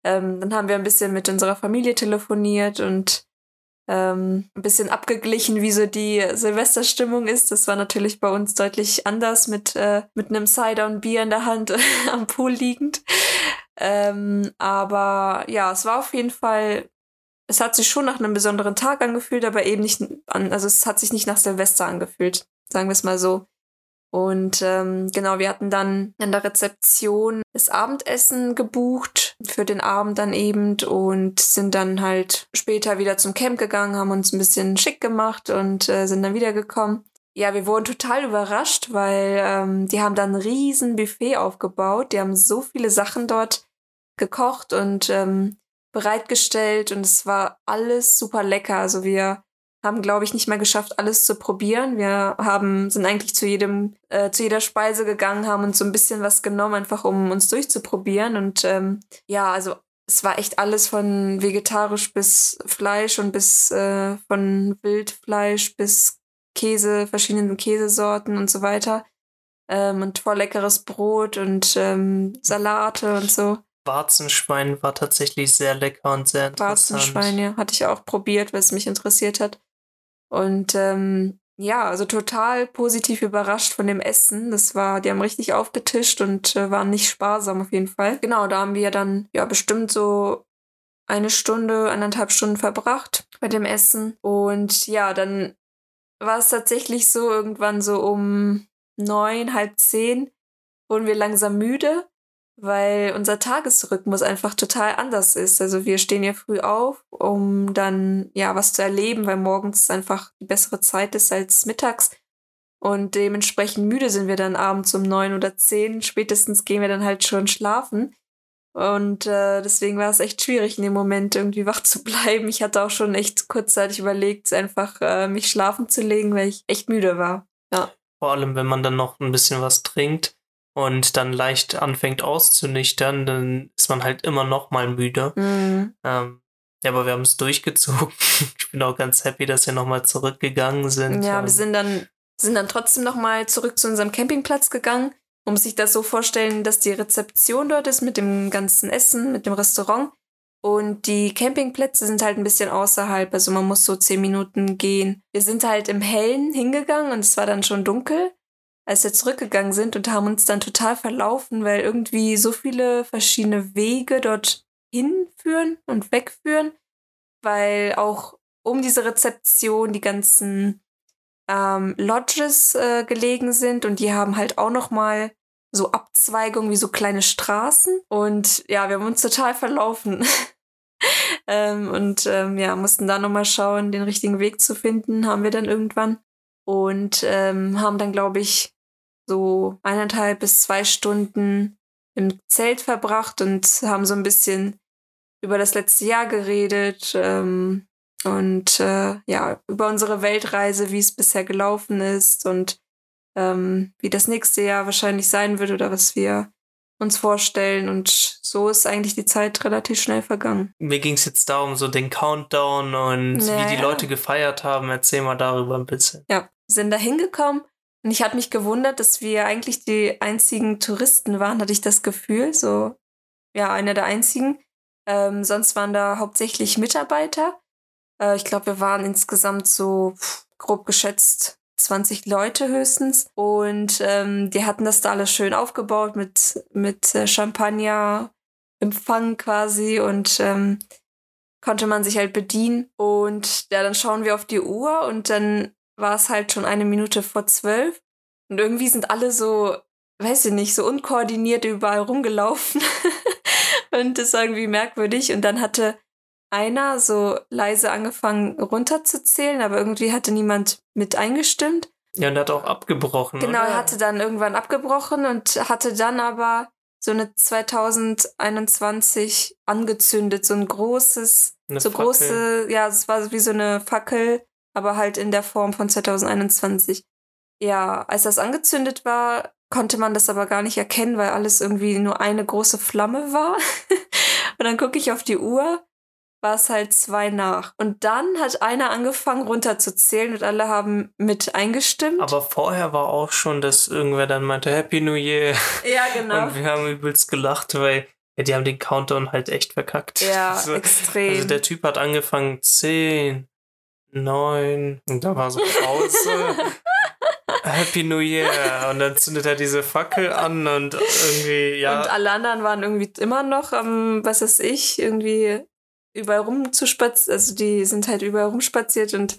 ähm, dann haben wir ein bisschen mit unserer Familie telefoniert und ähm, ein bisschen abgeglichen, wie so die Silvesterstimmung ist. Das war natürlich bei uns deutlich anders mit, äh, mit einem Cider und Bier in der Hand <laughs> am Pool liegend. Ähm, aber ja, es war auf jeden Fall, es hat sich schon nach einem besonderen Tag angefühlt, aber eben nicht an, also es hat sich nicht nach Silvester angefühlt, sagen wir es mal so. Und ähm, genau, wir hatten dann an der Rezeption das Abendessen gebucht für den Abend dann eben und sind dann halt später wieder zum Camp gegangen, haben uns ein bisschen schick gemacht und äh, sind dann wiedergekommen. Ja, wir wurden total überrascht, weil ähm, die haben dann ein riesen Buffet aufgebaut. Die haben so viele Sachen dort gekocht und ähm, bereitgestellt und es war alles super lecker. Also wir haben, glaube ich, nicht mehr geschafft, alles zu probieren. Wir haben, sind eigentlich zu jedem, äh, zu jeder Speise gegangen, haben uns so ein bisschen was genommen, einfach um uns durchzuprobieren. Und ähm, ja, also es war echt alles von vegetarisch bis Fleisch und bis äh, von Wildfleisch bis Käse, verschiedenen Käsesorten und so weiter. Ähm, und voll leckeres Brot und ähm, Salate und so. Warzenschwein war tatsächlich sehr lecker und sehr interessant. Warzenschwein, ja, hatte ich auch probiert, weil es mich interessiert hat. Und ähm, ja, also total positiv überrascht von dem Essen. Das war, die haben richtig aufgetischt und äh, waren nicht sparsam auf jeden Fall. Genau, da haben wir dann ja bestimmt so eine Stunde, eineinhalb Stunden verbracht bei dem Essen. Und ja, dann war es tatsächlich so, irgendwann so um neun, halb zehn wurden wir langsam müde weil unser Tagesrhythmus einfach total anders ist. Also wir stehen ja früh auf, um dann ja was zu erleben, weil morgens einfach die bessere Zeit ist als mittags. Und dementsprechend müde sind wir dann abends um neun oder zehn. Spätestens gehen wir dann halt schon schlafen. Und äh, deswegen war es echt schwierig, in dem Moment irgendwie <laughs> wach zu bleiben. Ich hatte auch schon echt kurzzeitig überlegt, einfach äh, mich schlafen zu legen, weil ich echt müde war. Ja. Vor allem, wenn man dann noch ein bisschen was trinkt und dann leicht anfängt auszunüchtern, dann ist man halt immer noch mal müde. Mhm. Ähm, ja, aber wir haben es durchgezogen. <laughs> ich bin auch ganz happy, dass wir nochmal zurückgegangen sind. Ja, wir sind dann, sind dann trotzdem nochmal zurück zu unserem Campingplatz gegangen. Um sich das so vorstellen, dass die Rezeption dort ist mit dem ganzen Essen, mit dem Restaurant. Und die Campingplätze sind halt ein bisschen außerhalb, also man muss so zehn Minuten gehen. Wir sind halt im Hellen hingegangen und es war dann schon dunkel als wir zurückgegangen sind und haben uns dann total verlaufen, weil irgendwie so viele verschiedene Wege dort hinführen und wegführen, weil auch um diese Rezeption die ganzen ähm, Lodges äh, gelegen sind und die haben halt auch noch mal so Abzweigungen wie so kleine Straßen und ja, wir haben uns total verlaufen. <laughs> ähm, und ähm, ja, mussten da nochmal schauen, den richtigen Weg zu finden, haben wir dann irgendwann und ähm, haben dann, glaube ich, so eineinhalb bis zwei Stunden im Zelt verbracht und haben so ein bisschen über das letzte Jahr geredet ähm, und äh, ja, über unsere Weltreise, wie es bisher gelaufen ist und ähm, wie das nächste Jahr wahrscheinlich sein wird oder was wir uns vorstellen. Und so ist eigentlich die Zeit relativ schnell vergangen. Mir ging es jetzt darum, so den Countdown und Ja, wie die. Leute gefeiert haben. Erzähl mal darüber ein bisschen. Ja, wir sind da hingekommen und ich hatte mich gewundert, dass wir eigentlich die einzigen Touristen waren, hatte ich das Gefühl. So, ja, einer der einzigen. Ähm, sonst waren da hauptsächlich Mitarbeiter. Äh, ich glaube, wir waren insgesamt so pff, grob geschätzt 20 Leute höchstens. Und ähm, die hatten das da alles schön aufgebaut mit, mit äh, Champagner, Empfang quasi und ähm, konnte man sich halt bedienen. Und ja, dann schauen wir auf die Uhr und dann war es halt schon eine Minute vor zwölf. Und irgendwie sind alle so, weiß ich nicht, so unkoordiniert überall rumgelaufen. <laughs> und das war irgendwie merkwürdig. Und dann hatte einer so leise angefangen runterzuzählen, aber irgendwie hatte niemand mit eingestimmt. Ja, und er hat auch abgebrochen. Genau, oder? er hatte dann irgendwann abgebrochen und hatte dann aber so eine 2021 angezündet, so ein großes, Eine so Fackel. große, ja, es war wie so eine Fackel, aber halt in der Form von 2021. Ja, als das angezündet war, konnte man das aber gar nicht erkennen, weil alles irgendwie nur eine große Flamme war. <laughs> und dann gucke ich auf die Uhr, war es halt zwei nach. Und dann hat einer angefangen runterzuzählen und alle haben mit eingestimmt. Aber vorher war auch schon, dass irgendwer dann meinte Happy New Year. ja, genau. Und wir haben übelst gelacht, weil ja, die haben den Countdown halt echt verkackt. Ja, <laughs> So, extrem. Also der Typ hat angefangen 10, 9 und da war so Pause. <laughs> Happy New Year. Und dann zündet er diese Fackel an und irgendwie, ja. Und alle anderen waren irgendwie immer noch am, was weiß ich, irgendwie überall rumzuspazieren. Also die sind halt überall rumspaziert und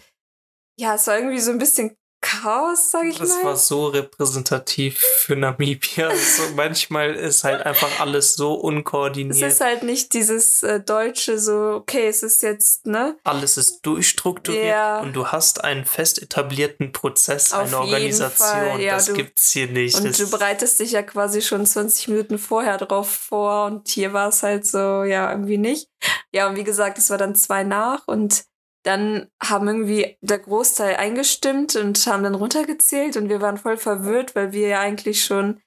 ja, es war irgendwie so ein bisschen Chaos, sag ich Das mal. war so repräsentativ für Namibia. <laughs> Also manchmal ist halt einfach alles so es unkoordiniert. ist halt nicht dieses äh, deutsche so, okay, es ist jetzt, ne? alles ist durchstrukturiert Ja. und du hast einen fest etablierten Prozess, Auf eine jeden Organisation. Fall, ja, das du- gibt's hier nicht. Und das du bereitest dich ja quasi schon 20 Minuten vorher drauf vor und hier war es halt so, ja, irgendwie nicht. Ja, und wie gesagt, es war dann zwei nach und dann haben irgendwie der Großteil eingestimmt und haben dann runtergezählt und wir waren voll verwirrt, weil wir ja eigentlich schon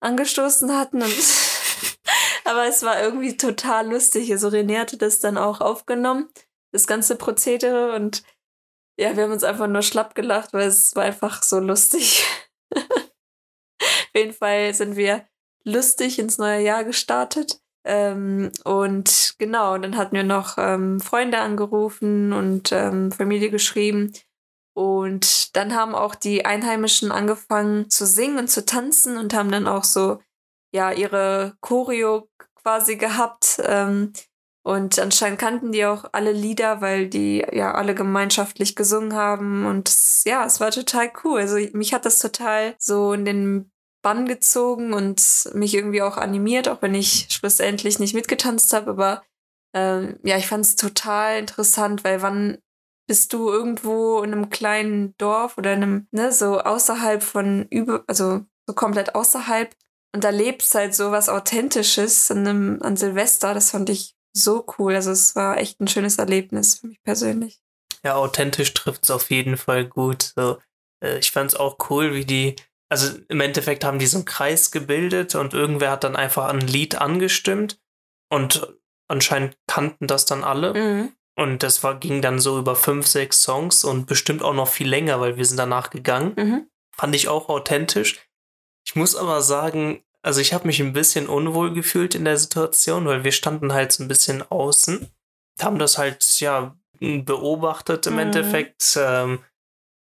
angestoßen hatten und <laughs> aber es war irgendwie total lustig. Also René hatte das dann auch aufgenommen, das ganze Prozedere und ja, wir haben uns einfach nur schlapp gelacht, weil es war einfach so lustig. <laughs> Auf jeden Fall sind wir lustig ins neue Jahr gestartet. Ähm, und genau, dann hatten wir noch ähm, Freunde angerufen und ähm, Familie geschrieben. Und dann haben auch die Einheimischen angefangen zu singen und zu tanzen und haben dann auch so, ja, ihre Choreo quasi gehabt. Ähm, und anscheinend kannten die auch alle Lieder, weil die ja alle gemeinschaftlich gesungen haben. Und ja, es war total cool. Also mich hat das total so in den Bann gezogen und mich irgendwie auch animiert, auch wenn ich schlussendlich nicht mitgetanzt habe. Aber ähm, ja, ich fand es total interessant, weil wann bist du irgendwo in einem kleinen Dorf oder in einem, ne, so außerhalb von über, also so komplett außerhalb und da lebst halt so was Authentisches an, einem, an Silvester. Das fand ich so cool. Also es war echt ein schönes Erlebnis für mich persönlich. Ja, authentisch trifft es auf jeden Fall gut. So, äh, ich fand es auch cool, wie die, also im Endeffekt haben die so einen Kreis gebildet und irgendwer hat dann einfach ein Lied angestimmt und anscheinend kannten das dann alle. Mhm. Und das war, ging dann so über fünf, sechs Songs und bestimmt auch noch viel länger, weil wir sind danach gegangen. Mhm. Fand ich auch authentisch. Ich muss aber sagen, also ich habe mich ein bisschen unwohl gefühlt in der Situation, weil wir standen halt so ein bisschen außen, haben das halt ja beobachtet im Mhm. Endeffekt. Ähm,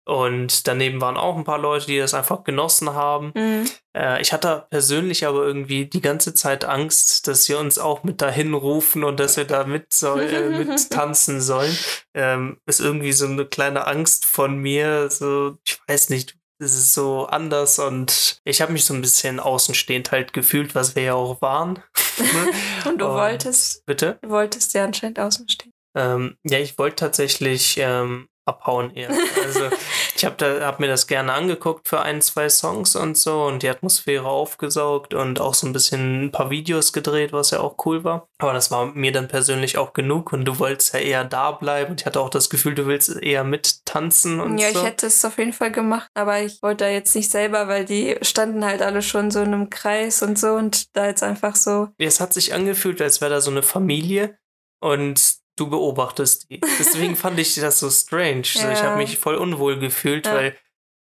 und daneben waren auch ein paar Leute, die das einfach genossen haben. Mhm. Äh, ich hatte persönlich aber irgendwie die ganze Zeit Angst, dass sie uns auch mit dahin rufen und dass wir da mit, soll, äh, mit <laughs> tanzen sollen. Ähm, ist irgendwie so eine kleine Angst von mir. So, ich weiß nicht, es ist so anders und ich habe mich so ein bisschen außenstehend halt gefühlt, was wir ja auch waren. <laughs> Und du Und- wolltest, Bitte? du wolltest ja anscheinend außen stehen. Ähm, ja, ich wollte tatsächlich ähm, abhauen eher. Also <laughs> ich habe hab mir das gerne angeguckt für ein, zwei Songs und so und die Atmosphäre aufgesaugt und auch so ein bisschen ein paar Videos gedreht, was ja auch cool war. Aber das war mir dann persönlich auch genug und du wolltest ja eher da bleiben und ich hatte auch das Gefühl, du willst eher mittanzen und ja, so. ich hätte es auf jeden Fall gemacht, aber ich wollte da jetzt nicht selber, weil die standen halt alle schon so in einem Kreis und so und da jetzt einfach so. Es hat sich angefühlt, als wäre da so eine Familie und du beobachtest die. Deswegen <laughs> fand ich das so strange. Ja. Ich habe mich voll unwohl gefühlt, ja. weil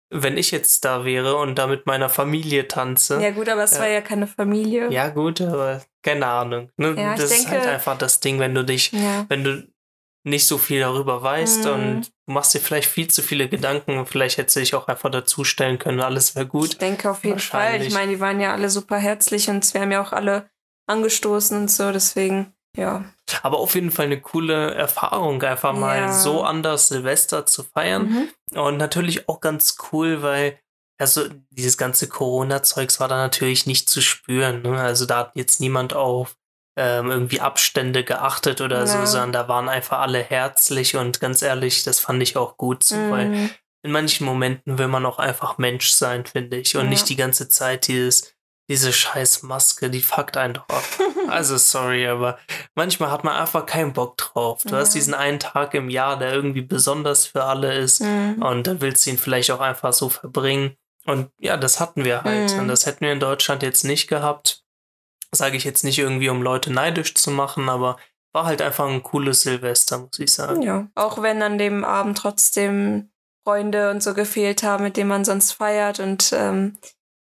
wenn ich jetzt da wäre und da mit meiner Familie tanze. Ja, gut, aber es ja. war ja keine Familie. Ja, gut, aber keine Ahnung. Ne? Ja, das denke, ist halt einfach das Ding, wenn du dich, wenn du nicht so viel darüber weißt mhm. und du machst dir vielleicht viel zu viele Gedanken. Vielleicht hättest du dich auch einfach dazustellen können, alles wäre gut. Ich denke auf jeden Fall. Ich meine, die waren ja alle super herzlich und wir haben ja auch alle angestoßen und so, deswegen, ja. Aber auf jeden Fall eine coole Erfahrung, einfach mal ja. so anders Silvester zu feiern. Mhm. Und natürlich auch ganz cool, weil also dieses ganze Corona-Zeugs war da natürlich nicht zu spüren. Ne? Also da hat jetzt niemand auf ähm, irgendwie Abstände geachtet oder ja. so, sondern da waren einfach alle herzlich und ganz ehrlich, das fand ich auch gut so, mhm. weil in manchen Momenten will man auch einfach Mensch sein, finde ich. Und ja. nicht die ganze Zeit dieses diese scheiß Maske, die fuckt einen doch ab. also sorry, aber manchmal hat man einfach keinen Bock drauf. Du ja. hast diesen einen Tag im Jahr, der irgendwie besonders für alle ist mhm. und dann willst du ihn vielleicht auch einfach so verbringen. Und ja, das hatten wir halt. Mhm. Und das hätten wir in Deutschland jetzt nicht gehabt. Sage ich jetzt nicht irgendwie, um Leute neidisch zu machen, aber war halt einfach ein cooles Silvester, muss ich sagen. Ja, auch wenn an dem Abend trotzdem Freunde und so gefehlt haben, mit denen man sonst feiert und ähm,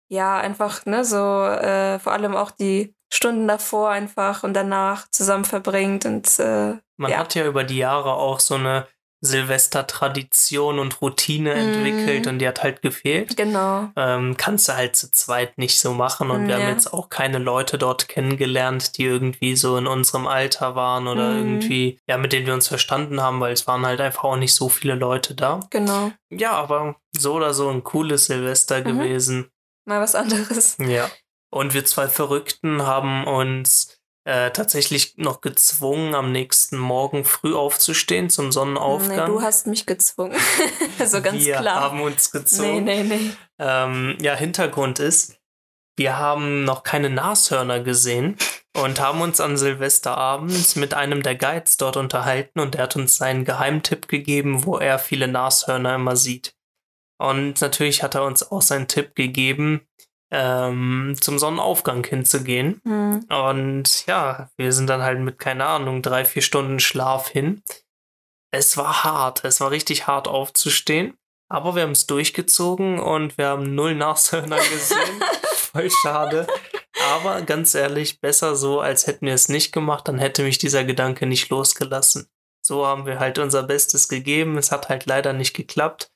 ja, einfach, ne, so äh, vor allem auch die Stunden davor einfach und danach zusammen verbringt und äh, man ja. hat ja über die Jahre auch so eine Silvester-Tradition und Routine mm. entwickelt und die hat halt gefehlt. Genau. Ähm, kannst du halt zu zweit nicht so machen und mm, wir ja. haben jetzt auch keine Leute dort kennengelernt, die irgendwie so in unserem Alter waren oder mm. irgendwie, ja, mit denen wir uns verstanden haben, weil es waren halt einfach auch nicht so viele Leute da. Genau. Ja, aber so oder so ein cooles Silvester mhm. gewesen mal was anderes. Ja. Und wir zwei Verrückten haben uns äh, tatsächlich noch gezwungen, am nächsten Morgen früh aufzustehen zum Sonnenaufgang. Nee, du hast mich gezwungen. <laughs> so ganz wir klar. Wir haben uns gezwungen. Nee, nee, nee. Ähm, ja, Hintergrund ist, wir haben noch keine Nashörner gesehen und haben uns an Silvesterabend mit einem der Guides dort unterhalten und der hat uns seinen Geheimtipp gegeben, wo er viele Nashörner immer sieht. Und natürlich hat er uns auch seinen Tipp gegeben, ähm, zum Sonnenaufgang hinzugehen. Mhm. Und ja, wir sind dann halt mit, keine Ahnung, drei, vier Stunden Schlaf hin. Es war hart, es war richtig hart aufzustehen. Aber wir haben es durchgezogen und wir haben null Nashörner <laughs> gesehen. Voll schade. Aber ganz ehrlich, besser so, als hätten wir es nicht gemacht, dann hätte mich dieser Gedanke nicht losgelassen. So haben wir halt unser Bestes gegeben. Es hat halt leider nicht geklappt.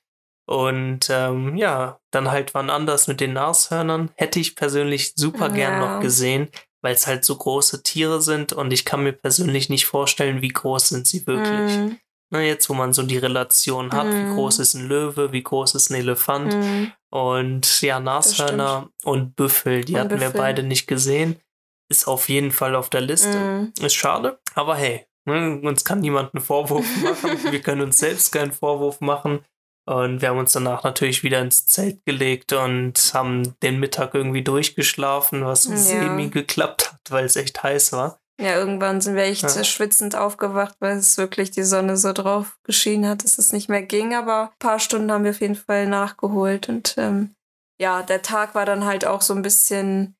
Und ähm, ja, dann halt wann anders mit den Nashörnern. Hätte ich persönlich super ja. gern noch gesehen, weil es halt so große Tiere sind und ich kann mir persönlich nicht vorstellen, wie groß sind sie wirklich. Mm. Na, jetzt, wo man so die Relation hat, mm. wie mhm. groß ist ein Löwe, wie groß ist ein Elefant. Mm. Und ja, Nashörner und Büffel, die und hatten Büffel. wir beide nicht gesehen. Ist auf jeden Fall auf der Liste. Mhm. Ist schade, aber hey, ne, uns kann niemand einen Vorwurf <laughs> machen. wir können uns selbst keinen Vorwurf machen. Und wir haben uns danach natürlich wieder ins Zelt gelegt und haben den Mittag irgendwie durchgeschlafen, was ja. semi geklappt hat, weil es echt heiß war. Ja, irgendwann sind wir echt ja. schwitzend aufgewacht, weil es wirklich die Sonne so drauf geschienen hat, dass es nicht mehr ging. Aber ein paar Stunden haben wir auf jeden Fall nachgeholt. Und ähm, ja, der Tag war dann halt auch so ein bisschen,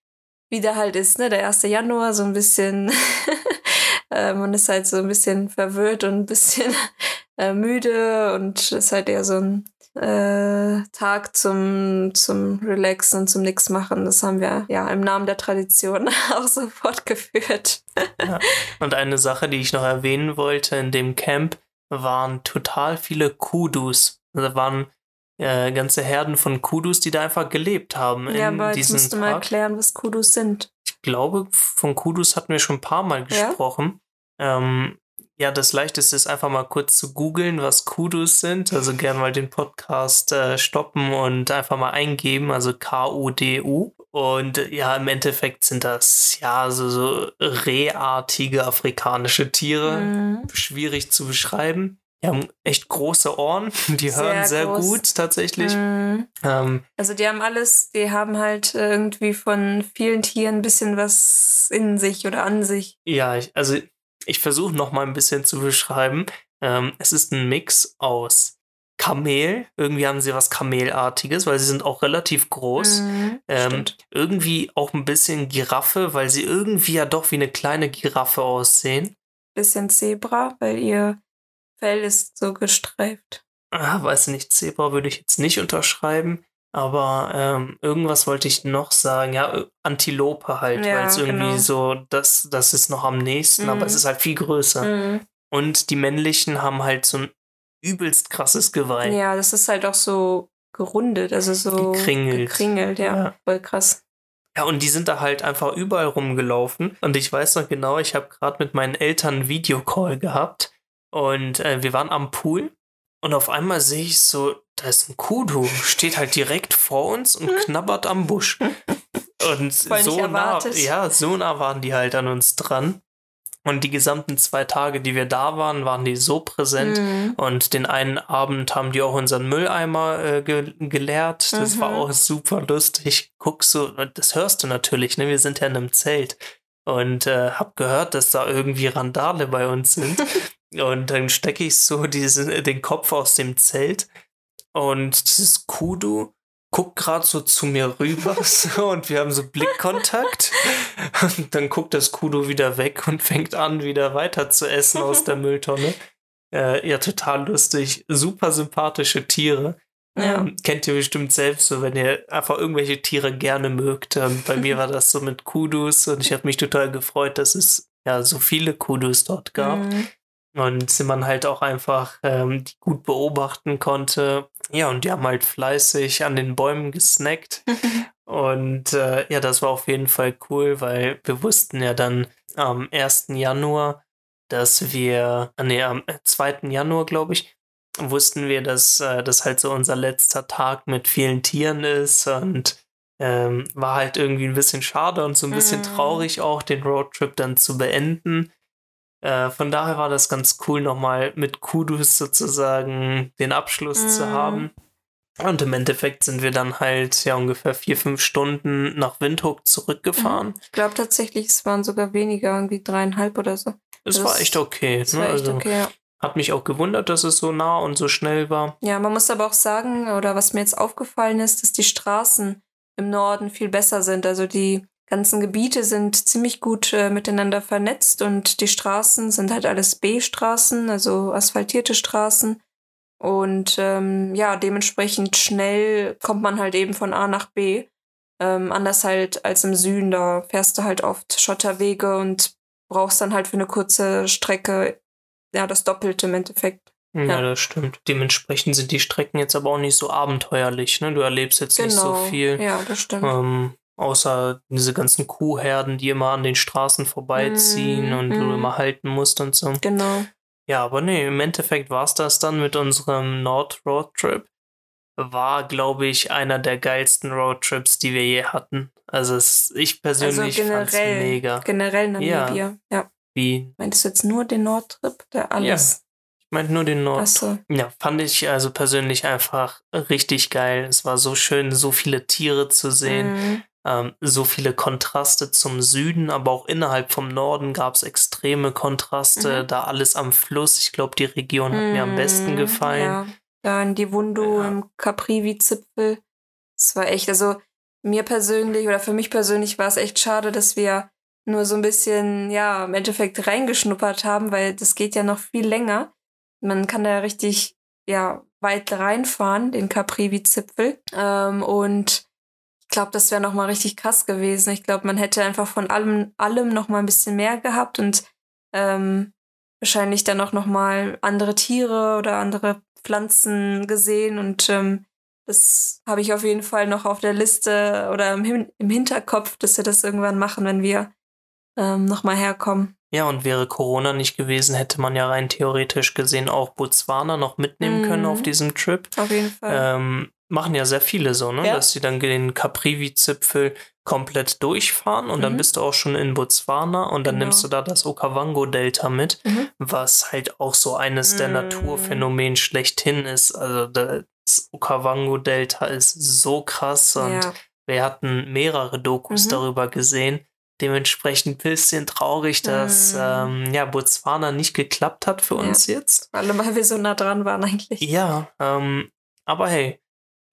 wie der halt ist, ne? Der 1. Januar, so ein bisschen, <laughs> man ist halt so ein bisschen verwirrt und ein bisschen äh, müde und ist halt eher so ein äh, Tag zum, zum Relaxen und zum Nix machen. Das haben wir ja im Namen der Tradition <laughs> auch so fortgeführt. ja. Und eine Sache, die ich noch erwähnen wollte in dem Camp, waren total viele Kudus. Da waren äh, ganze Herden von Kudus, die da einfach gelebt haben. Ja, aber jetzt musst du mal erklären, was Kudus sind. Ich glaube, von Kudus hatten wir schon ein paar Mal gesprochen. Ja? Ähm, ja, das Leichteste ist einfach mal kurz zu googeln, was Kudus sind. Also gerne mal den Podcast äh, stoppen und einfach mal eingeben, also K-U-D-U. Und ja, im Endeffekt sind das ja so, so rehartige afrikanische Tiere. Mhm. Schwierig zu beschreiben. die haben echt große Ohren, <laughs> die Sehr hören sehr groß. gut tatsächlich. Mhm. Ähm, Also die haben alles, die haben halt irgendwie von vielen Tieren ein bisschen was in sich oder an sich. ja, also ich versuche noch mal ein bisschen zu beschreiben. Ähm, es ist ein Mix aus Kamel, irgendwie haben sie was Kamelartiges, weil sie sind auch relativ groß. Mhm, Ähm, irgendwie auch ein bisschen Giraffe, weil sie irgendwie ja doch wie eine kleine Giraffe aussehen. Bisschen Zebra, weil ihr Fell ist so gestreift. Ah, weiß nicht, Zebra würde ich jetzt nicht unterschreiben. Aber ähm, irgendwas wollte ich noch sagen. Ja, äh, Antilope halt, Ja, weil es irgendwie genau. so, das, das ist noch am nächsten, aber Mhm. es ist halt viel größer. Mhm. Und die männlichen haben halt so ein übelst krasses Geweih. Ja, das ist halt auch so gerundet, also so Gekringelt. gekringelt ja. Ja. Voll krass. Ja, und die sind da halt einfach überall rumgelaufen. Und ich weiß noch genau, ich habe gerade mit meinen Eltern einen Videocall gehabt. Und äh, wir waren am Pool. Und auf einmal sehe ich so, da ist ein Kudu, steht halt direkt vor uns und knabbert am Busch. <laughs> Und so nah, ja, so nah waren die halt an uns dran. Und die gesamten zwei Tage, die wir da waren, waren die so präsent. Mhm. Und den einen Abend haben die auch unseren Mülleimer äh, ge geleert. Das Mhm. war auch super lustig. Guck so, das hörst du natürlich, ne? Wir sind ja in einem Zelt. Und äh, hab gehört, dass da irgendwie Randale bei uns sind. <laughs> und dann stecke ich so diesen, den Kopf aus dem Zelt. Und dieses Kudu guckt gerade so zu mir rüber <laughs> so, und wir haben so Blickkontakt. Und dann guckt das Kudu wieder weg und fängt an, wieder weiter zu essen aus der <laughs> Mülltonne. Äh, ja, total lustig. Super sympathische Tiere. Ja. Ähm, kennt ihr bestimmt selbst so, wenn ihr einfach irgendwelche Tiere gerne mögt. Ähm, bei mir war das so mit Kudus und ich habe mich total gefreut, dass es ja so viele Kudus dort gab Mhm. Und man halt auch einfach ähm, die gut beobachten konnte. Ja, und die haben halt fleißig an den Bäumen gesnackt. <laughs> Und äh, ja, das war auf jeden Fall cool, weil wir wussten ja dann am 1. Januar, dass wir, nee, am äh, 2. Januar, glaube ich, wussten wir, dass äh, das halt so unser letzter Tag mit vielen Tieren ist und ähm, war halt irgendwie ein bisschen schade und so ein bisschen Mhm. traurig auch, den Roadtrip dann zu beenden. Äh, von daher war das ganz cool, nochmal mit Kudus sozusagen den Abschluss zu Mhm. haben. Und im Endeffekt sind wir dann halt ja ungefähr vier, fünf Stunden nach Windhoek zurückgefahren. Ich glaube tatsächlich, es waren sogar weniger, irgendwie dreieinhalb oder so. Es Das- war echt okay. Das ne? war echt also, okay, ja. Hat mich auch gewundert, dass es so nah und so schnell war. Ja, man muss aber auch sagen, oder was mir jetzt aufgefallen ist, dass die Straßen im Norden viel besser sind. Also die ganzen Gebiete sind ziemlich gut äh, miteinander vernetzt und die Straßen sind halt alles B-Straßen, also asphaltierte Straßen. Und ähm, ja, dementsprechend schnell kommt man halt eben von A nach B. Ähm, anders halt als im Süden, da fährst du halt oft Schotterwege und brauchst dann halt für eine kurze Strecke ja das Doppelte im Endeffekt. Ja, Ja. das stimmt. Dementsprechend sind die Strecken jetzt aber auch nicht so abenteuerlich. Ne? Du erlebst jetzt nicht so viel. Genau. Ja, das stimmt. Ähm, außer diese ganzen Kuhherden, die immer an den Straßen vorbeiziehen Mm, und du mm. immer halten musst und so. Genau. Ja, aber nee, im Endeffekt war es das dann mit unserem Nord-Roadtrip. War, glaube ich, einer der geilsten Roadtrips, die wir je hatten. Also es, ich Also persönlich fand's generell, mega. generell Namibia. Ja. Wie, Meintest du jetzt nur den Nordtrip? Der alles. ich meinte nur den Nord. Achso. Ja, fand ich also persönlich einfach richtig geil. Es war so schön, so viele Tiere zu sehen. Mhm. Ähm, so viele Kontraste zum Süden, aber auch innerhalb vom Norden gab es extreme Kontraste. Mhm. Da alles am Fluss. Ich glaube, die Region hat mir am besten Mhm, gefallen. Ja. Da in die Wundu Ja. im Caprivi-Zipfel. Das war echt, also mir persönlich oder für mich persönlich war es echt schade, dass wir nur so ein bisschen, ja, im Endeffekt reingeschnuppert haben, weil das geht ja noch viel länger. Man kann da richtig, ja, weit reinfahren, den Caprivi-Zipfel. Ähm, und glaube, das wäre nochmal richtig krass gewesen. Ich glaube, man hätte einfach von allem, allem nochmal ein bisschen mehr gehabt und ähm, wahrscheinlich dann auch nochmal andere Tiere oder andere Pflanzen gesehen. Und ähm, das habe ich auf jeden Fall noch auf der Liste oder im, Hin im Hinterkopf, dass wir das irgendwann machen, wenn wir ähm, nochmal herkommen. Ja, und wäre Corona nicht gewesen, hätte man ja rein theoretisch gesehen auch Botswana noch mitnehmen können Mhm. auf diesem Trip. Auf jeden Fall. Ähm, machen ja sehr viele so, ne? Ja. Dass sie dann den Caprivi-Zipfel komplett durchfahren und dann Mhm. bist du auch schon in Botswana und dann Genau. nimmst du da das Okavango-Delta mit, Mhm. was halt auch so eines der Mm. Naturphänomene schlechthin ist. Also das Okavango-Delta ist so krass und Ja. wir hatten mehrere Dokus Mhm. darüber gesehen. Dementsprechend ein bisschen traurig, dass Mm. ähm, ja, Botswana nicht geklappt hat für Ja. uns jetzt. Alle, weil wir so nah dran waren eigentlich. Ja, ähm, aber hey,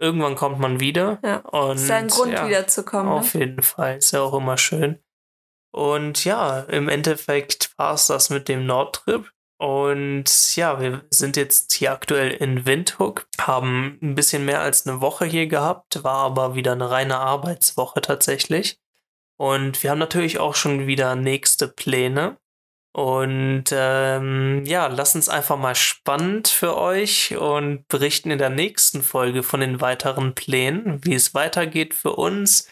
irgendwann kommt man wieder. Ja. Und, ist ja ein Grund, ja, wiederzukommen. Auf Ne? jeden Fall, ist ja auch immer schön. Und ja, im Endeffekt war es das mit dem Nordtrip. Und ja, wir sind jetzt hier aktuell in Windhoek, haben ein bisschen mehr als eine Woche hier gehabt, war aber wieder eine reine Arbeitswoche tatsächlich. Und wir haben natürlich auch schon wieder nächste Pläne. Und ähm, ja, lasst uns einfach mal spannend für euch und berichten in der nächsten Folge von den weiteren Plänen, wie es weitergeht für uns.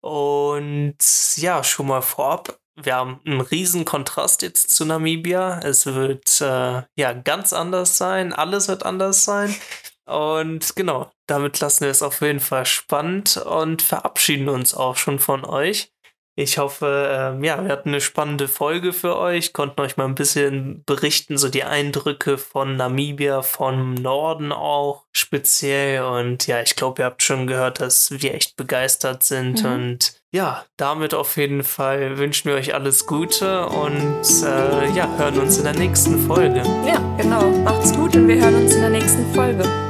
Und ja, schon mal vorab, wir haben einen riesen Kontrast jetzt zu Namibia. Es wird äh, ja ganz anders sein, alles wird anders sein. Und genau, damit lassen wir es auf jeden Fall spannend und verabschieden uns auch schon von euch. Ich hoffe, ähm, ja, wir hatten eine spannende Folge für euch, konnten euch mal ein bisschen berichten, so die Eindrücke von Namibia, vom Norden auch speziell. Und ja, ich glaube, ihr habt schon gehört, dass wir echt begeistert sind. Mhm. Und ja, damit auf jeden Fall wünschen wir euch alles Gute und äh, ja, hören uns in der nächsten Folge. Ja, genau. Macht's gut und wir hören uns in der nächsten Folge.